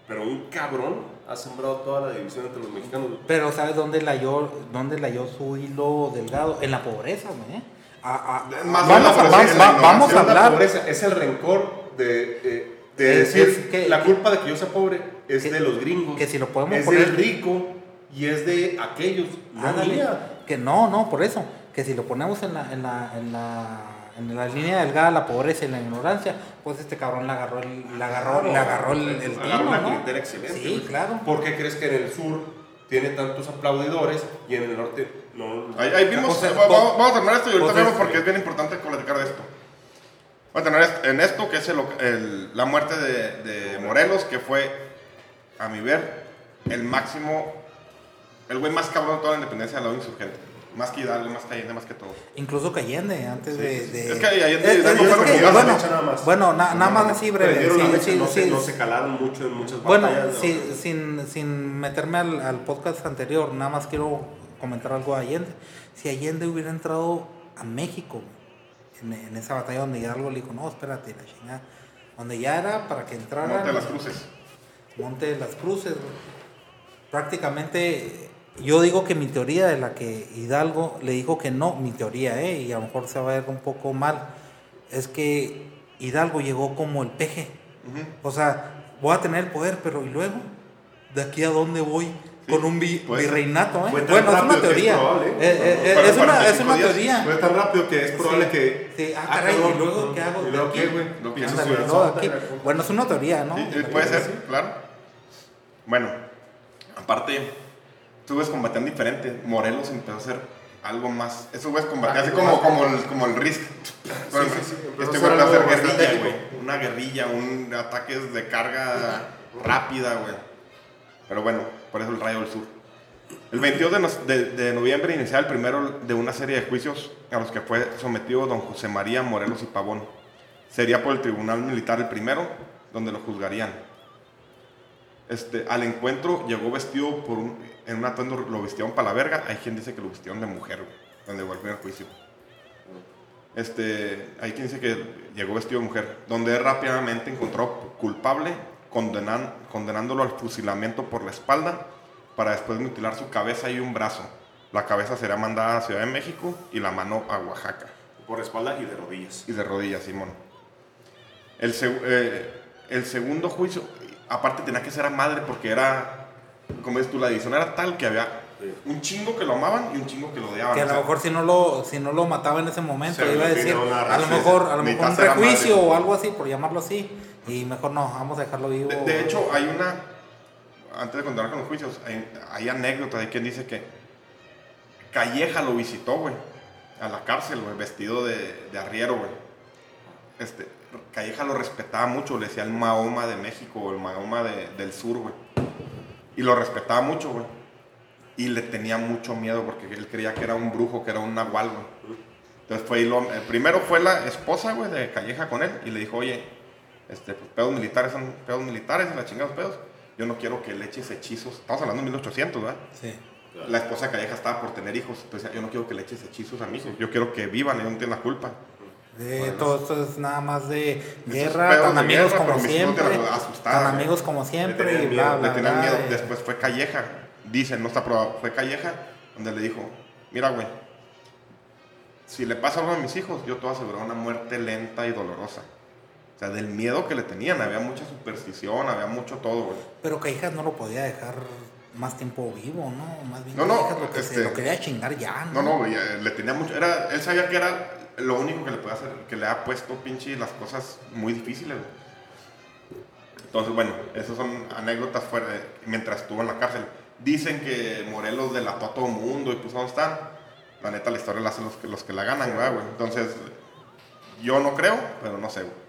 Pero un cabrón ha sembrado toda la división entre los mexicanos. Pero ¿sabes dónde la halló, dónde la halló su hilo delgado? En la pobreza, güey. ¿eh? A- a- Más vamos, a, vamos a la hablar. pobreza, es el rencor de, de, de Es- decir es que- la que- culpa de que yo sea pobre es que- de los gringos. que si lo podemos es poner- del rico y es de aquellos. No Ándale. Que no, no, por eso. Que si lo ponemos en la, en la, en la, en la línea delgada, la pobreza y la ignorancia, pues este cabrón le agarró el, le agarró, le agarró el, el Agarró tino, una ¿no? excelente. Sí, güey. claro. ¿Por qué crees que en el sur tiene tantos aplaudidores y en el norte no. Ahí, ahí vimos, va- vamos a terminar esto y ahorita pues vemos porque es bien importante platicar de esto. Vamos a tener en esto que es el- la muerte de, de Morelos, que fue, a mi ver, el máximo, el güey más cabrón de toda la independencia del lado insurgente. Más que Hidalgo, más que Allende, más que todo. Incluso Cayende, antes de, de- Es que Allende eh, Hidalgo es que, bueno, nada más. bueno, na- nada más así breve. Sí, sí, no, se, no se calaron mucho en muchas Bueno, batallas. sí, ¿no? sin, sin meterme al, al podcast anterior, nada más quiero comentar algo de Allende. Si Allende hubiera entrado a México en, en esa batalla donde Hidalgo le dijo, no, espérate, la chingada. Donde ya era para que entrara Monte de las Cruces. Monte de las Cruces. Prácticamente, yo digo que mi teoría de la que Hidalgo le dijo que no, mi teoría, ¿eh? y a lo mejor se va a ver un poco mal, es que Hidalgo llegó como el peje. O sea, voy a tener el poder, pero ¿y luego? ¿De aquí a dónde voy? Con un vi- puede ser. virreinato, ¿eh? Bueno, es una que es teoría. probable, ¿eh? Eh, eh, es, una, es 45 una días. teoría. Fue tan rápido que es probable Sí, que. sí. Ah, caray, ¿y luego qué hago era- Bueno, es una teoría, ¿no? Sí, puede ser, claro. Bueno, aparte, tú ves combatían diferente. Morelos empezó a hacer algo más. Esos güeyes combatían así como, como, el, como el Risk. Bueno, sí, sí, empezó este güey hacer empezó a algo guerrilla, güey. Una guerrilla, un ataques de carga rápida, güey. Pero bueno, por eso el Rayo del Sur. El 22 de, nos- de- de noviembre iniciaba el primero de una serie de juicios a los que fue sometido don José María Morelos y Pavón. Sería por el Tribunal Militar el primero, donde lo juzgarían. Este, al encuentro llegó vestido por un, en un atuendo, lo vistieron para la verga. Hay quien dice que lo vistieron de mujer, güey, donde fue el primer juicio. Este, hay quien dice que llegó vestido de mujer, donde rápidamente encontró culpable, condenan- condenándolo al fusilamiento por la espalda para después mutilar su cabeza y un brazo. La cabeza será mandada a Ciudad de México y la mano a Oaxaca Por espalda y de rodillas. y de rodillas, Simón. El, seg- eh, el segundo juicio, aparte tenía que ser a madre porque era, como dices tú, la edición era tal que había un chingo que lo amaban y un chingo que lo odiaban. Que a o lo sea, mejor si no lo, si no lo mataba en ese momento, iba a decir, a lo mejor, a lo mejor un prejuicio madre. o algo así, por llamarlo así. Y mejor no, vamos a dejarlo vivo. de, de hecho, hay una, antes de continuar con los juicios, hay, hay anécdotas, hay quien dice que Calleja lo visitó, güey, a la cárcel, güey, vestido de, de arriero, güey. Este, Calleja lo respetaba mucho, le decía el Mahoma de México o el Mahoma de- del sur, güey. Y lo respetaba mucho, güey. Y le tenía mucho miedo porque él creía que era un brujo, que era un nahual, güey. Entonces fue y lo, eh, primero fue la esposa, güey, de Calleja con él y le dijo, oye, este, pues, pedos militares son pedos militares la chingados pedos. Yo no quiero que le eches hechizos. Estamos hablando de 1800, ¿verdad? Sí. La esposa de Calleja estaba por tener hijos. Entonces yo no quiero que le eches hechizos a mis hijos. Yo quiero que vivan, ellos no tienen la culpa. De, todo esto es nada más de guerra, de tan amigos guerra, como pero mis hijos siempre. te asustaban, Tan amigos como siempre y bla, bla, le bla, miedo. eh. Después fue Calleja. Dicen, no está probado. Fue Calleja donde le dijo, mira, güey, si le pasa algo a mis hijos, yo te voy a asegurar una muerte lenta y dolorosa. O sea, del miedo que le tenían. Había mucha superstición, había mucho todo, güey. Pero Caijas no lo podía dejar más tiempo vivo, ¿no? Más bien No, no, lo que se este- lo quería chingar ya, No, ¿no? no, eh, le tenía mucho. Era, él sabía que era lo único que le puede hacer, que le ha puesto pinche las cosas muy difíciles, güey. Entonces, bueno, esas son anécdotas fuera de- mientras estuvo en la cárcel. Dicen que Morelos delató a todo el mundo y pues dónde están. La neta, la historia la hacen los que, los que la ganan, ¿verdad, güey. Entonces, yo no creo, pero no sé, güey.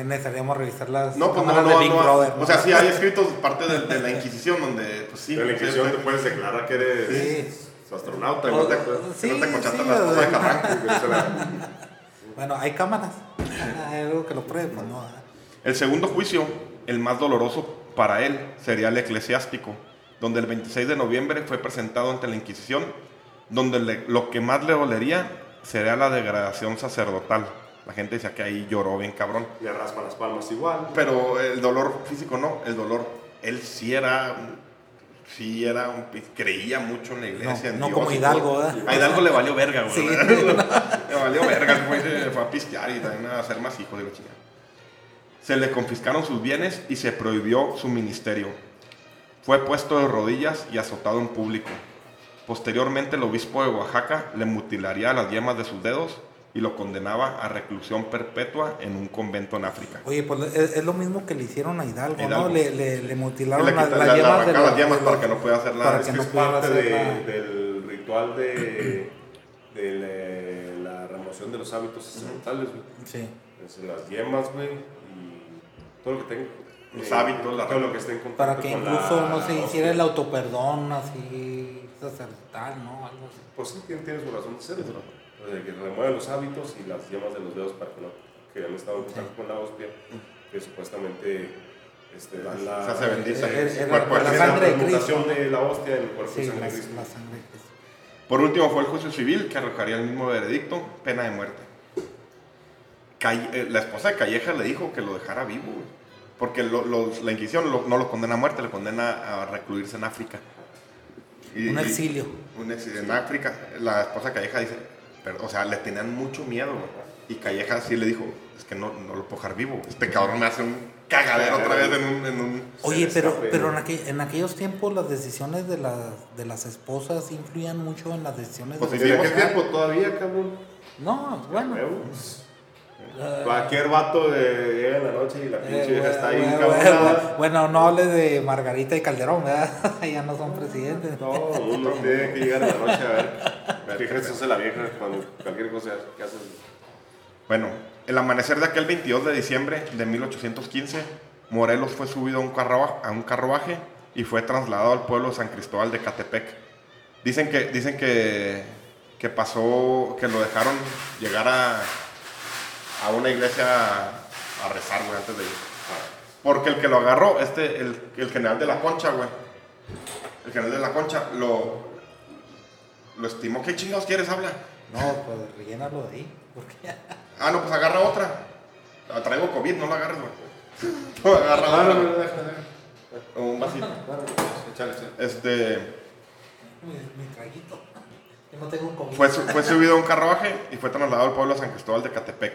Eh, necesitaríamos revisar las No, pues no, no, de Big no. Brother. ¿no? O sea, sí hay escritos parte de, de la Inquisición donde, pues sí. En la Inquisición te puedes declarar que eres Sí. Astronauta. O- ¿no? te- sí, no te sí, las o cosas de. Carranco. La- Bueno, hay cámaras. Hay algo que lo pruebe, pues no. El segundo juicio, el más doloroso para él, sería el eclesiástico, donde el 26 de noviembre fue presentado ante la Inquisición, donde le- lo que más le dolería sería la degradación sacerdotal. La gente decía que ahí lloró bien cabrón. Le raspa las palmas igual. Pero el dolor físico no, el dolor, él sí era, sí era, un- creía mucho en la iglesia. en no Dios como Hidalgo. ¿verdad? A Hidalgo le valió verga, güey. Sí. le valió verga, güey fue a pistear y también a hacer más hijos de la chingada. Se le confiscaron sus bienes y se prohibió su ministerio. Fue puesto de rodillas y azotado en público. Posteriormente el obispo de Oaxaca le mutilaría las yemas de sus dedos y lo condenaba a reclusión perpetua en un convento en África. Oye, pues es, es lo mismo que le hicieron a Hidalgo, Hidalgo. ¿no? Le, le, le mutilaron Le le- le yemas, de los- las yemas de para que no pueda hacer nada. Es no es parte de- la- del ritual de, de la, la remoción de los hábitos sacerdotales, güey. Sí. Es las yemas, güey, y todo lo que tenga. Los eh, hábitos, la- todo lo que esté en contacto Para que incluso la no se hiciera el autoperdón así sacerdotal, ¿no? Algo así. Pues sí, tiene, tiene su razón de ser. Que remueve los hábitos y las yemas de los dedos para que no que han estado en contacto con la hostia, que supuestamente este, dan la, Se cuerpo sangre de Cristo. de la hostia en el cuerpo Sí, de sangre la, Cristo. la sangre de Cristo. Por último fue el juicio civil que arrojaría el mismo veredicto, pena de muerte. Calle- eh, la esposa de Calleja le dijo que lo dejara vivo, porque lo- la Inquisición lo- no lo condena a muerte, le condena a recluirse en África. Y- Un y- exilio. un exilio en África. La esposa de Calleja dice, pero, o sea, le tenían mucho miedo, güey. Y Calleja sí le dijo, es que no, no lo puedo dejar vivo. Este cabrón me hace un cagadero otra vez en un... en un- Oye, pero, pero en, ¿no? aquel- en aquellos tiempos las decisiones de, las de las esposas influían mucho en las decisiones Pues de sí, ¿Y los en qué tiempo todavía, cabrón? No, bueno. Eh, Cualquier vato de, llega en la noche y la pinche eh, vieja está ahí bueno, bueno, bueno, no hables de Margarita y Calderón, ¿verdad? ya no son presidentes. No, uno tiene que llegar en la noche a ver qué crees que hace la vieja cuando cualquier cosa que haces. Bueno, el amanecer de aquel 22 de diciembre de 1815, Morelos fue subido a un, carrua- a un carruaje y fue trasladado al pueblo de San Cristóbal de Catepec. Dicen que, dicen que, que pasó, que lo dejaron llegar a, a una iglesia a, a rezar, güey, antes de ir. Porque el que lo agarró, este, el, el general de la concha, güey. El general de la concha lo, lo estimó. ¿Qué chingados quieres? Habla. No, pues rellénalo de ahí. Porque Ah, no, pues agarra otra. La traigo COVID, no la agarres, güey. No, agarra Ah, no, otra. no, no. Un vasito. Échale, échale. Este, mi, mi traguito. Yo no tengo comida. fue, fue subido a un carruaje y fue trasladado al pueblo de San Cristóbal de Catepec.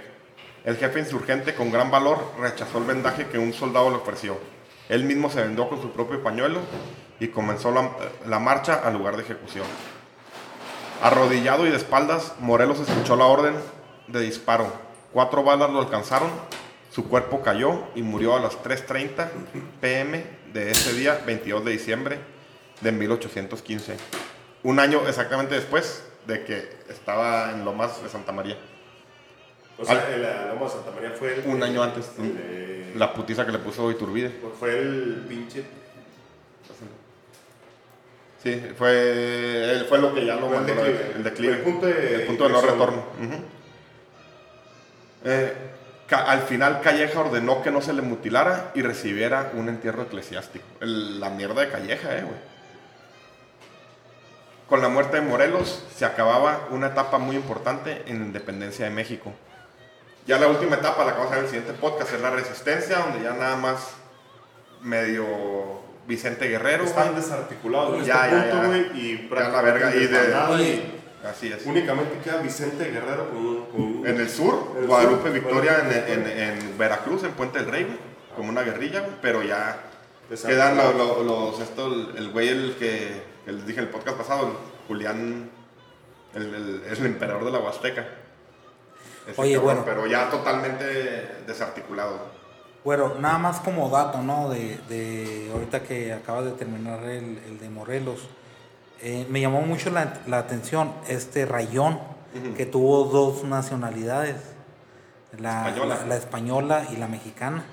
El jefe insurgente, con gran valor, rechazó el vendaje que un soldado le ofreció. Él mismo se vendó con su propio pañuelo y comenzó la, la marcha al lugar de ejecución. Arrodillado y de espaldas, Morelos escuchó la orden de disparo. Cuatro balas lo alcanzaron, su cuerpo cayó y murió a las 3.30 pm de ese día, 22 de diciembre de 1815. Un año exactamente después de que estaba en Lomas de Santa María. O sea, el, la Loma de Santa María fue el. Un año antes. el La putiza que le puso Iturbide. Fue el pinche. Sí, fue, él fue lo que ya lo el mandó, declive. el declive. El punto de- El punto de no retorno. Eh, al final Calleja ordenó que no se le mutilara y recibiera un entierro eclesiástico. El- la mierda de Calleja, eh, güey. Con la muerte de Morelos se acababa una etapa muy importante en la independencia de México. Ya la última etapa, la que vamos a ver en el siguiente podcast, es la resistencia, donde ya nada más medio Vicente Guerrero. Están desarticulados Ya, este ya, punto, ya. güey. Y Ya la verga, y de- y Así es. Únicamente queda Vicente Guerrero con, con En el sur, el Guadalupe sur, Victoria en, Guadalupe, en- en Veracruz, en Puente del Rey, como una guerrilla, pero ya quedan lo- lo- los, esto, el- güey el que, que les dije en el podcast pasado, el Julián, el, el- es el emperador de la Huasteca. Oye, cabrón, bueno. Pero ya totalmente desarticulado. Bueno, nada más como dato, ¿no? De, de ahorita que acabas de terminar el, el de Morelos. eh, me llamó mucho la, la atención este rayón que tuvo dos nacionalidades, la Española. la- la española y la mexicana.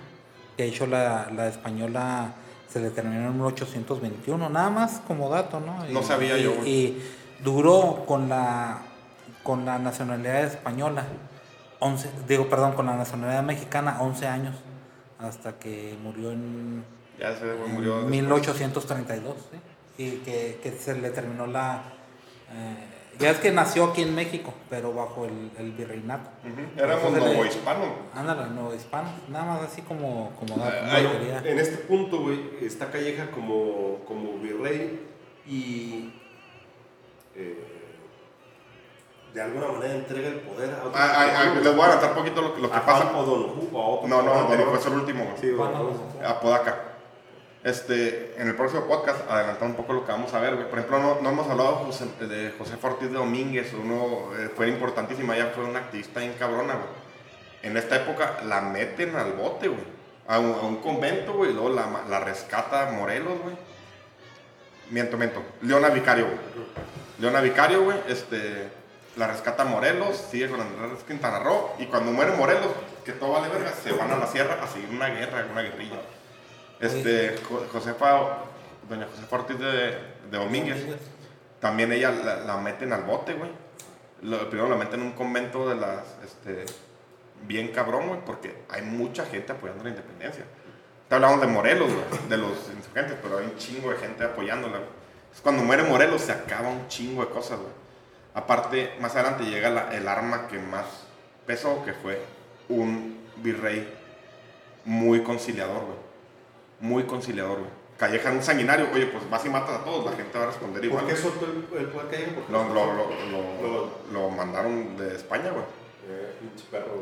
De hecho, la, la española se le terminó en 1821, nada más como dato, ¿no? No sabía y- yo. Y duró con la, con la nacionalidad española, 11, digo, perdón, con la nacionalidad mexicana, 11 años, hasta que murió en, Ya ese güey en murió. después. 1832, ¿sí? Y que, que se le terminó la... eh, ya es que nació aquí en México, pero bajo el, el virreinato. Ujú, Éramos Entonces le- novohispanos. Ándale, nuevo hispano, nada más así como, como Ay, quería- en este punto, güey, está Calleja como, como virrey y eh, de alguna manera entrega el poder a otro. Ah, ah, ah, les voy a adelantar un poquito lo, que- lo que a pasa. Juan O'Donoghue, o a otro. No, no, es el último. güey. Sí. Juan. Apodaca. Este, en el próximo podcast, adelantando un poco lo que vamos a ver, güey. Por ejemplo, no, no hemos hablado de José, de José Ortiz de Domínguez, uno eh, fue importantísima, ella fue una activista bien cabrona, güey. En esta época la meten al bote, güey. A un, a un convento, güey, y luego la, la rescata Morelos, güey. Miento, miento. Leona Vicario, güey. Leona Vicario, güey, este, la rescata Morelos, sigue con Andrés Quintana Roo, y cuando muere Morelos, que todo vale verga, se van a la sierra a seguir una guerra, una guerrilla. Este, Jo- Josefa, doña Josefa Ortiz de, de Domínguez, también ella la, la meten al bote, güey. Lo- primero la meten en un convento de las, este, bien cabrón, güey, porque hay mucha gente apoyando la independencia. Te hablamos de Morelos, güey, de los insurgentes, pero hay un chingo de gente apoyándola, güey. Es cuando muere Morelos se acaba un chingo de cosas, güey. Aparte, más adelante llega la- el arma que más pesó, que fue un virrey muy conciliador, güey. Muy conciliador, güey. Calleja un sanguinario, oye, pues vas y matas a todos, la gente va a responder igual. ¿Por qué soltó el, el poder Calleja? ¿Por qué Lo, lo lo, lo, mandaron de España, güey. Eh.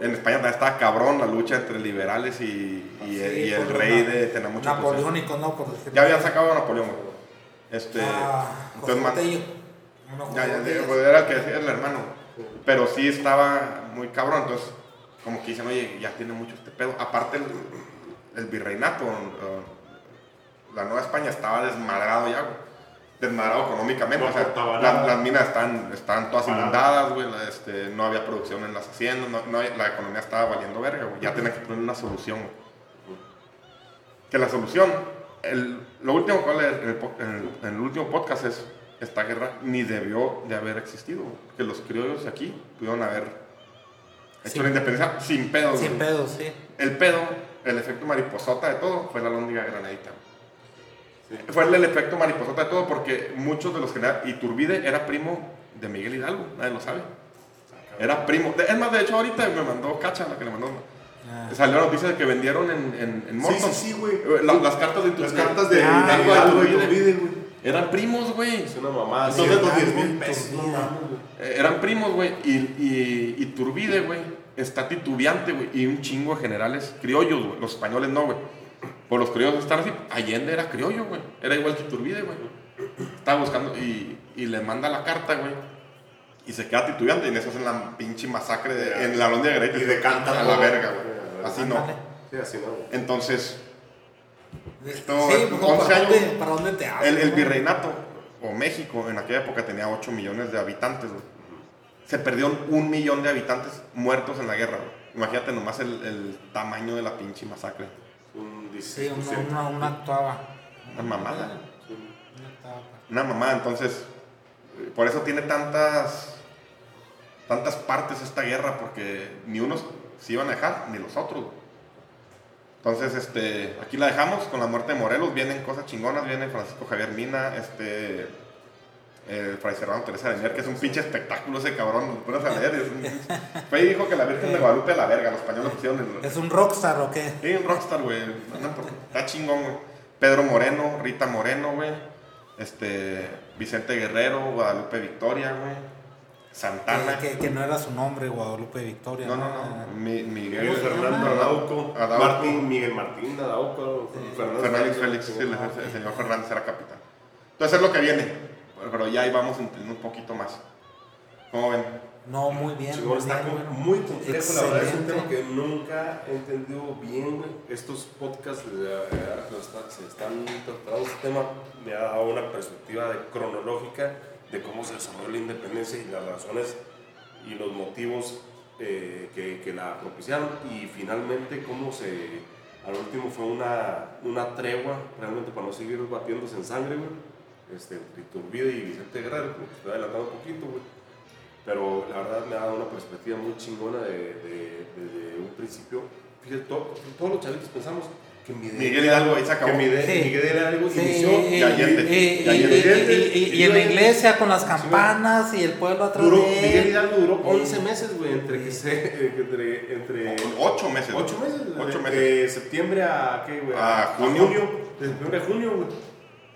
En España también estaba cabrón la lucha entre liberales y, y, Sí, y el rey de tener mucho poder. Napoleónico, ¿no? Por Ya habían sacado a Napoleón, güey. Este, Ah, entonces. Uno, ya, ya, pues, era el que decía el hermano. Pero sí estaba muy cabrón, entonces, como que dicen, oye, ya tiene mucho este pedo. Aparte, el, el virreinato, la Nueva España estaba desmadrado ya, güey. Desmadrado económicamente. No o sea, la- las minas estaban, estaban todas inundadas, güey. la- Este, no había producción en las haciendas, no, la economía estaba valiendo verga, güey. Ya tenía que poner una solución, güey. Que la solución, el, lo último que en el, po- en el- en el último podcast es, esta guerra ni debió de haber existido, güey. que los criollos aquí pudieron haber hecho Sin- la independencia sin pedos. Sin güey. pedos, sí. El pedo, el efecto mariposota de todo, fue la lóndiga granadita. güey. Fue el, el efecto mariposota de todo porque muchos de los generales, Iturbide era primo de Miguel Hidalgo, nadie lo sabe. Era primo, es más, de hecho ahorita me mandó Cacha, la que le mandó. Ah. Salió la noticia de que vendieron en, en, en Sí, Morton. sí, sí, güey. Eh, la- las cartas de Las Iturbide. cartas de Ah, de Hidalgo, Hidalgo y Iturbide. Eran primos, güey. Es una mamada. Entonces, 110 mil Iturbide. pesos. No mames, güey. Eh, Eran primos, güey. Y, y, y Turbide, güey, está titubeante, güey. Y un chingo de generales criollos, güey. Los españoles no, güey. Por los criollos están así. Allende era criollo, güey. Era igual que Turbide, güey. Estaba buscando y, y le manda la carta, güey. Y se queda titubeante. Y en eso hacen la pinche masacre de, en la Londres de Y decantan A la verga, güey. Así no. Sí, así no. Entonces, Esto, sí, pues, 11 ¿para, años. dónde, ¿para dónde te hablas? el, virreinato, o México, en aquella época tenía 8 millones de habitantes, güey. Se perdieron un millón de habitantes muertos en la guerra, güey. Imagínate nomás el, el tamaño de la pinche masacre. Un Sí, 16%. una, una, una actuaba. Una mamada. Una actuaba. Una mamada, entonces, eh, por eso tiene tantas, tantas partes esta guerra, porque ni unos se iban a dejar, ni los otros. güey. Entonces, este, aquí la dejamos con la muerte de Morelos, vienen cosas chingonas, viene Francisco Javier Mina, este, eh, Fray Serrano Teresa de Mier, que es un pinche espectáculo ese cabrón, lo pones a leer, es un- fue y dijo que la Virgen de Guadalupe a la verga, los españoles pusieron el, ¿Es un rockstar o qué? Sí, un rockstar, güey. Está chingón, güey. Pedro Moreno, Rita Moreno, güey. Este, Vicente Guerrero, Guadalupe Victoria, güey. Santana. Que, que, que no era su nombre, Guadalupe Victoria. No, no, no. Mi- Miguel Fernando Adauco, Adauco. Martín, Miguel Martín Adauco, Fernando Fernández Félix, sí, el, el señor Fernández era capitán. Entonces es lo que viene. Pero ya ahí vamos entendiendo un poquito más. ¿Cómo ven? No, muy bien. Chingón, muy está bien, bueno. muy complejo, la verdad es un Excelente. tema que nunca he entendido bien. Estos podcasts, se están tratando este tema, me ha dado una perspectiva de- cronológica de cómo se desarrolló la independencia y las razones y los motivos eh, que, que la propiciaron y finalmente cómo se, al último fue una, una tregua realmente para no seguir batiéndose en sangre, güey. Este, entre Iturbide y Vicente Guerrero, porque estoy adelantando un poquito, güey. Pero la verdad me ha dado una perspectiva muy chingona de, de- un principio. Fíjate, to- todos los chavitos pensamos que Miguel, Miguel Hidalgo ahí se acabó. que Miguel, Sí. Miguel Hidalgo Sí, inició y, y Allende. y- y- Y Allende. y- y- y en la iglesia con las campanas y el pueblo atrás Duró, de él. Miguel Hidalgo duró 11 meses, güey, entre que se. Entre, entre Ocho meses. güey. 8 meses, Ocho de, meses. de septiembre a. ¿Qué, güey? A junio. De septiembre a junio, güey.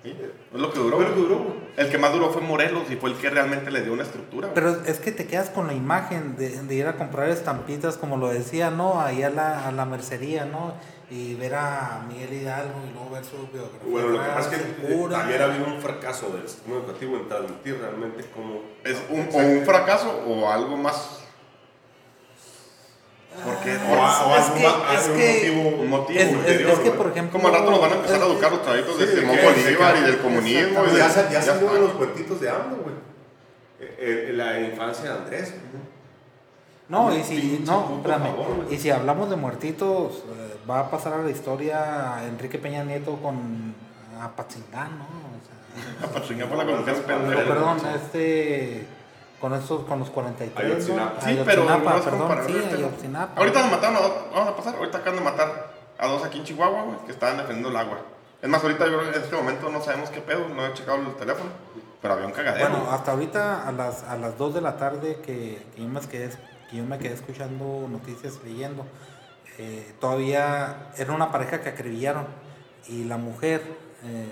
Es lo que duró. Lo que duró. El que más duró fue Morelos y fue el que realmente le dio una estructura. güey. Pero es que te quedas con la imagen de, de ir a comprar estampitas, como lo decía, ¿no? Ahí a la, a la mercería, ¿no? Y ver a Miguel Hidalgo y luego ver su biografía. Bueno, lo que pasa es que Segura. también ha habido un fracaso del sistema educativo en transmitir realmente cómo... ¿Es un, o un fracaso o algo más? Porque O, a- o Es algo que- más- es un que- motivo, un motivo Es, que, por ejemplo. como al rato nos van a empezar a educar los traídos de Sí, Simón Bolívar y del comunismo. Y de, Ya, ya ya salió en los cuentitos de AMLO, güey. Eh, eh, la infancia de Andrés. No, y si, no, espérame. favor. Y si hablamos de muertitos, eh, va a pasar a la historia Enrique Peña Nieto con Apatzingán, ¿no? O sea, chinga, por la pero pendejo. perdón, este. Con estos, con los 43. ¿no? Ayotzinapa. Sí, pero no es perdón, sí, Ahorita- Ayotzinapa. Ahorita nos mataron a dos, vamos a pasar, ahorita acaban de matar a dos aquí en Chihuahua, güey, que estaban defendiendo el agua. Es más, ahorita yo creo que en este momento no sabemos qué pedo, no he checado el teléfono, pero había un cagadero. Bueno, hasta ahorita a las, a las 2 de la tarde que, que yo, me quedé, que yo me quedé escuchando noticias, leyendo, eh, todavía era una pareja que acribillaron y la mujer, eh,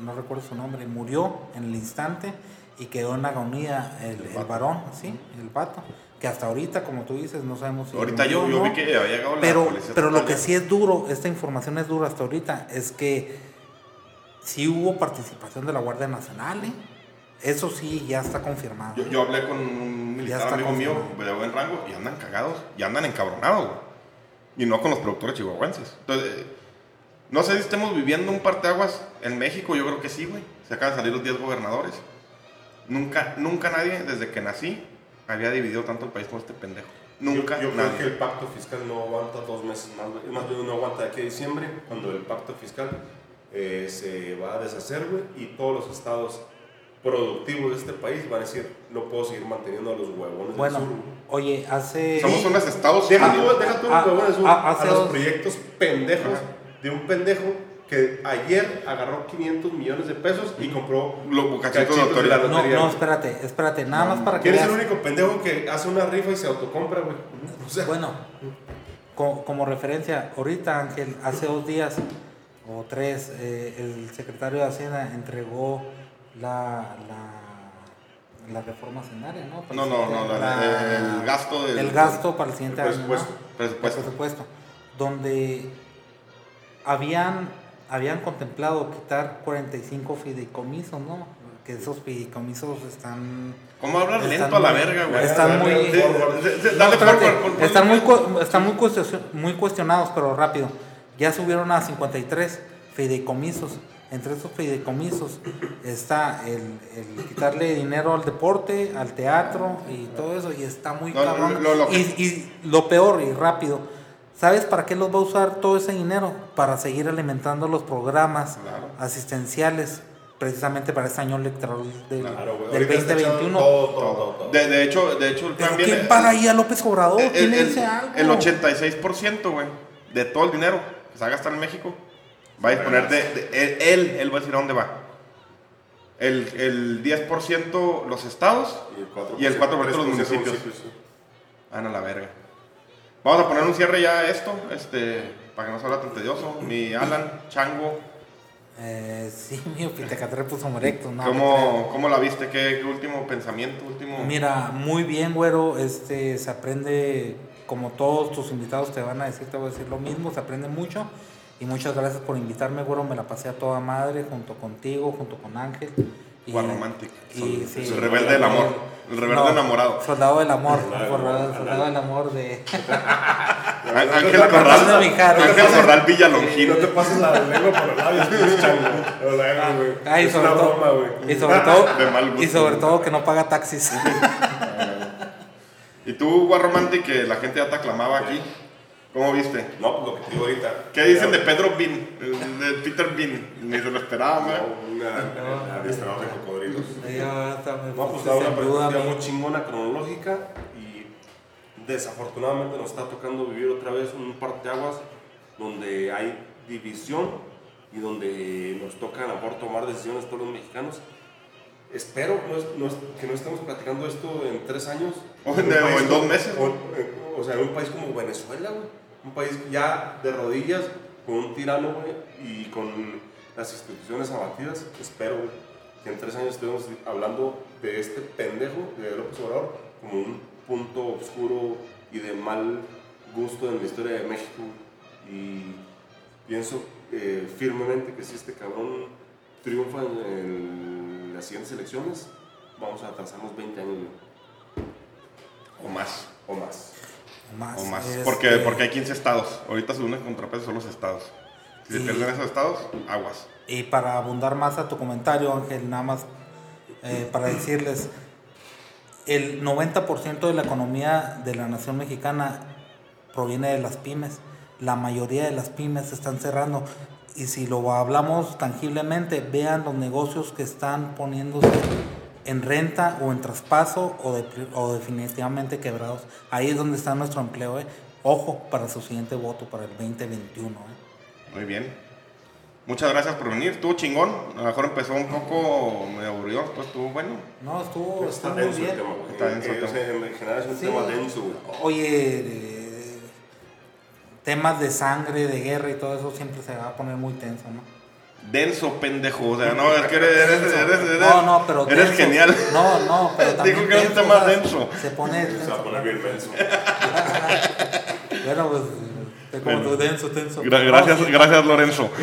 no recuerdo su nombre, murió en el instante y quedó en agonía el, el varón, ¿sí? El vato, que hasta ahorita, como tú dices, no sabemos si ahorita yo, vi que había llegado la Pero, policía. pero lo que sí es duro, esta información es dura hasta ahorita, es que sí hubo participación de la Guardia Nacional, ¿eh? Eso sí, ya está confirmado. Yo, yo hablé con un militar amigo mío de buen rango y andan cagados y andan encabronados, güey. Y no con los productores chihuahuenses. Entonces, eh, no sé si estemos viviendo un parteaguas en México, yo creo que sí, güey. Se acaban de salir los 10 gobernadores. Nunca, nunca nadie, desde que nací, había dividido tanto el país con este pendejo. Nunca Yo, yo creo nadie. que el pacto fiscal no aguanta dos meses más. más bien no aguanta de aquí a diciembre, cuando el pacto fiscal eh, se va a deshacer, güey, y todos los estados productivos de este país van a decir, no puedo seguir manteniendo a los huevones Bueno, del sur. güey". oye, hace... Somos unos estados Deja tú, deja tú Ah, los huevones del sur, ah, a hace los dos- proyectos pendejos Ajá. de un pendejo que ayer agarró 500 millones de pesos y compró Los cachitos de cachitos de la autoridad. No, lotería. no, espérate, espérate, nada más para que ¿Quién es el único pendejo que hace una rifa y se autocompra, güey? O sea, Bueno, co- como, referencia, ahorita Ángel, hace dos días o tres, eh, el secretario de Hacienda entregó la, la, la reforma hacendaria, ¿no? Para No, no, no, la- el gasto del- el gasto para el siguiente el año, ¿no? presupuesto. Presupuesto. El presupuesto, donde habían, habían contemplado quitar 45 fideicomisos, ¿no? Que esos fideicomisos están... ¿Cómo hablas lento a la verga, güey? están muy- están muy, están muy, cuestio- muy cuestionados, pero rápido. Ya subieron a 53 fideicomisos. Entre esos fideicomisos está el, el quitarle dinero al deporte, al teatro y todo eso. Y está muy No, cabrón. lo- lo que- y, y lo peor y rápido. ¿Sabes para qué los va a usar todo ese dinero? Para seguir alimentando los programas Claro. asistenciales, precisamente para este año electoral del, Claro, del Ahorita está echando 2021. Todo, todo, todo. De, de hecho, de hecho, el plan ¿quién viene- paga ahí a López Obrador? el, ¿Quién le el- dice algo? el 86%, güey, de todo el dinero que se va a gastar en México, va a disponer de, de- él, él, él va a decir a dónde va. El, el 10% los estados Y el 4%, y el 4% los municipios. sí. Van a la verga. Vamos a poner un cierre ya a esto, este, para que no se haga tan tedioso. Mi Alan, Chango, Eh, sí, mi Pitecatre puso erecto, no. ¿cómo, ¿cómo la viste? ¿Qué, qué último pensamiento? Último... Mira, muy bien, güero. Este, se aprende, como todos tus invitados te van a decir, te voy a decir lo mismo, se aprende mucho. Y muchas gracias por invitarme, güero. Me la pasé a toda madre, junto contigo, junto con Ángel. Y, y, sí, el rebelde del amor. El rebelde enamorado. Soldado del amor. Soldado del soldado, amor. soldado del amor de. Ángel Corral. Ángel Corral Y Villalongín. no te pases la lengua por los labios, pinche chango. No la hagas, güey. Ay, es sobre una todo, broma, güey. y sobre todo, y sobre todo que no paga taxis. Y tú, Juan Romantic, que la gente ya te aclamaba aquí. ¿Cómo viste? No, pues lo que te digo ahorita. ¿Qué dicen de Pedro Bean? De Peter Bean. Ni se lo esperaba, No, una de cocodrilos. Ya hasta me No, pues da una amigo. muy chingona cronológica y desafortunadamente nos está tocando vivir otra vez un parteaguas donde hay división y donde nos toca a lo mejor tomar decisiones todos los mexicanos. Espero no es- no es- que no estemos platicando esto en tres años. O en- o en dos meses. O, eh, o sea, en un país como Venezuela, güey. Un país ya de rodillas con un tirano, güey, y con las instituciones abatidas. Espero que en tres años estemos hablando de este pendejo de López Obrador como un punto oscuro y de mal gusto en la historia de México. Y pienso eh, firmemente que si este cabrón triunfa en, las siguientes elecciones, vamos a atrasarnos 20 años. O más. O más. O más. O más. Este, Porque, porque hay 15 estados. Ahorita su único contrapeso son los estados. Si se Y- pierden esos estados, aguas. Y para abundar más a tu comentario, Ángel, nada más eh, para decirles, el 90% de la economía de la nación mexicana proviene de las pymes. La mayoría de las pymes están cerrando. Y si lo hablamos tangiblemente, vean los negocios que están poniéndose en renta o en traspaso o, de- o definitivamente quebrados. Ahí es donde está nuestro empleo. ¿eh? Ojo para su siguiente voto, para el 2021. ¿eh? Muy bien. Muchas gracias por venir. Estuvo chingón. A lo mejor empezó un poco medio aburrido, pues estuvo bueno. No, estuvo, Está estuvo muy denso el bien. tema. Está denso el Eh, sea, en general es un Sí. tema denso, güey. Oye, eh, temas de sangre, de guerra y todo eso siempre se va a poner muy tenso, ¿no? Denso, pendejo. O sea, no, es que eres, eres, eres, eres- no, no, pero eres denso. genial. No, no, pero también Dijo que era un denso, tema denso. Se pone Se va a poner bien denso. Bueno, pues te como Bueno. tú, denso. Gra- No, gracias, sí. gracias, Lorenzo.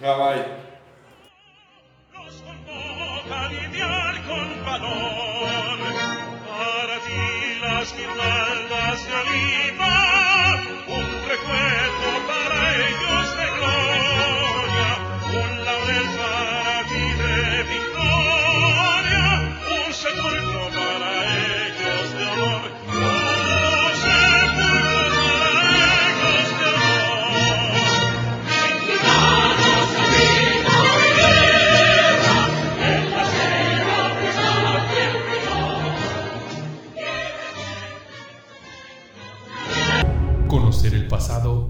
Bye, bye. Nos convoca a lidiar con valor. Para ti las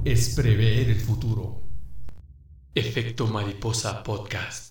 es prever el futuro. Efecto Mariposa Podcast.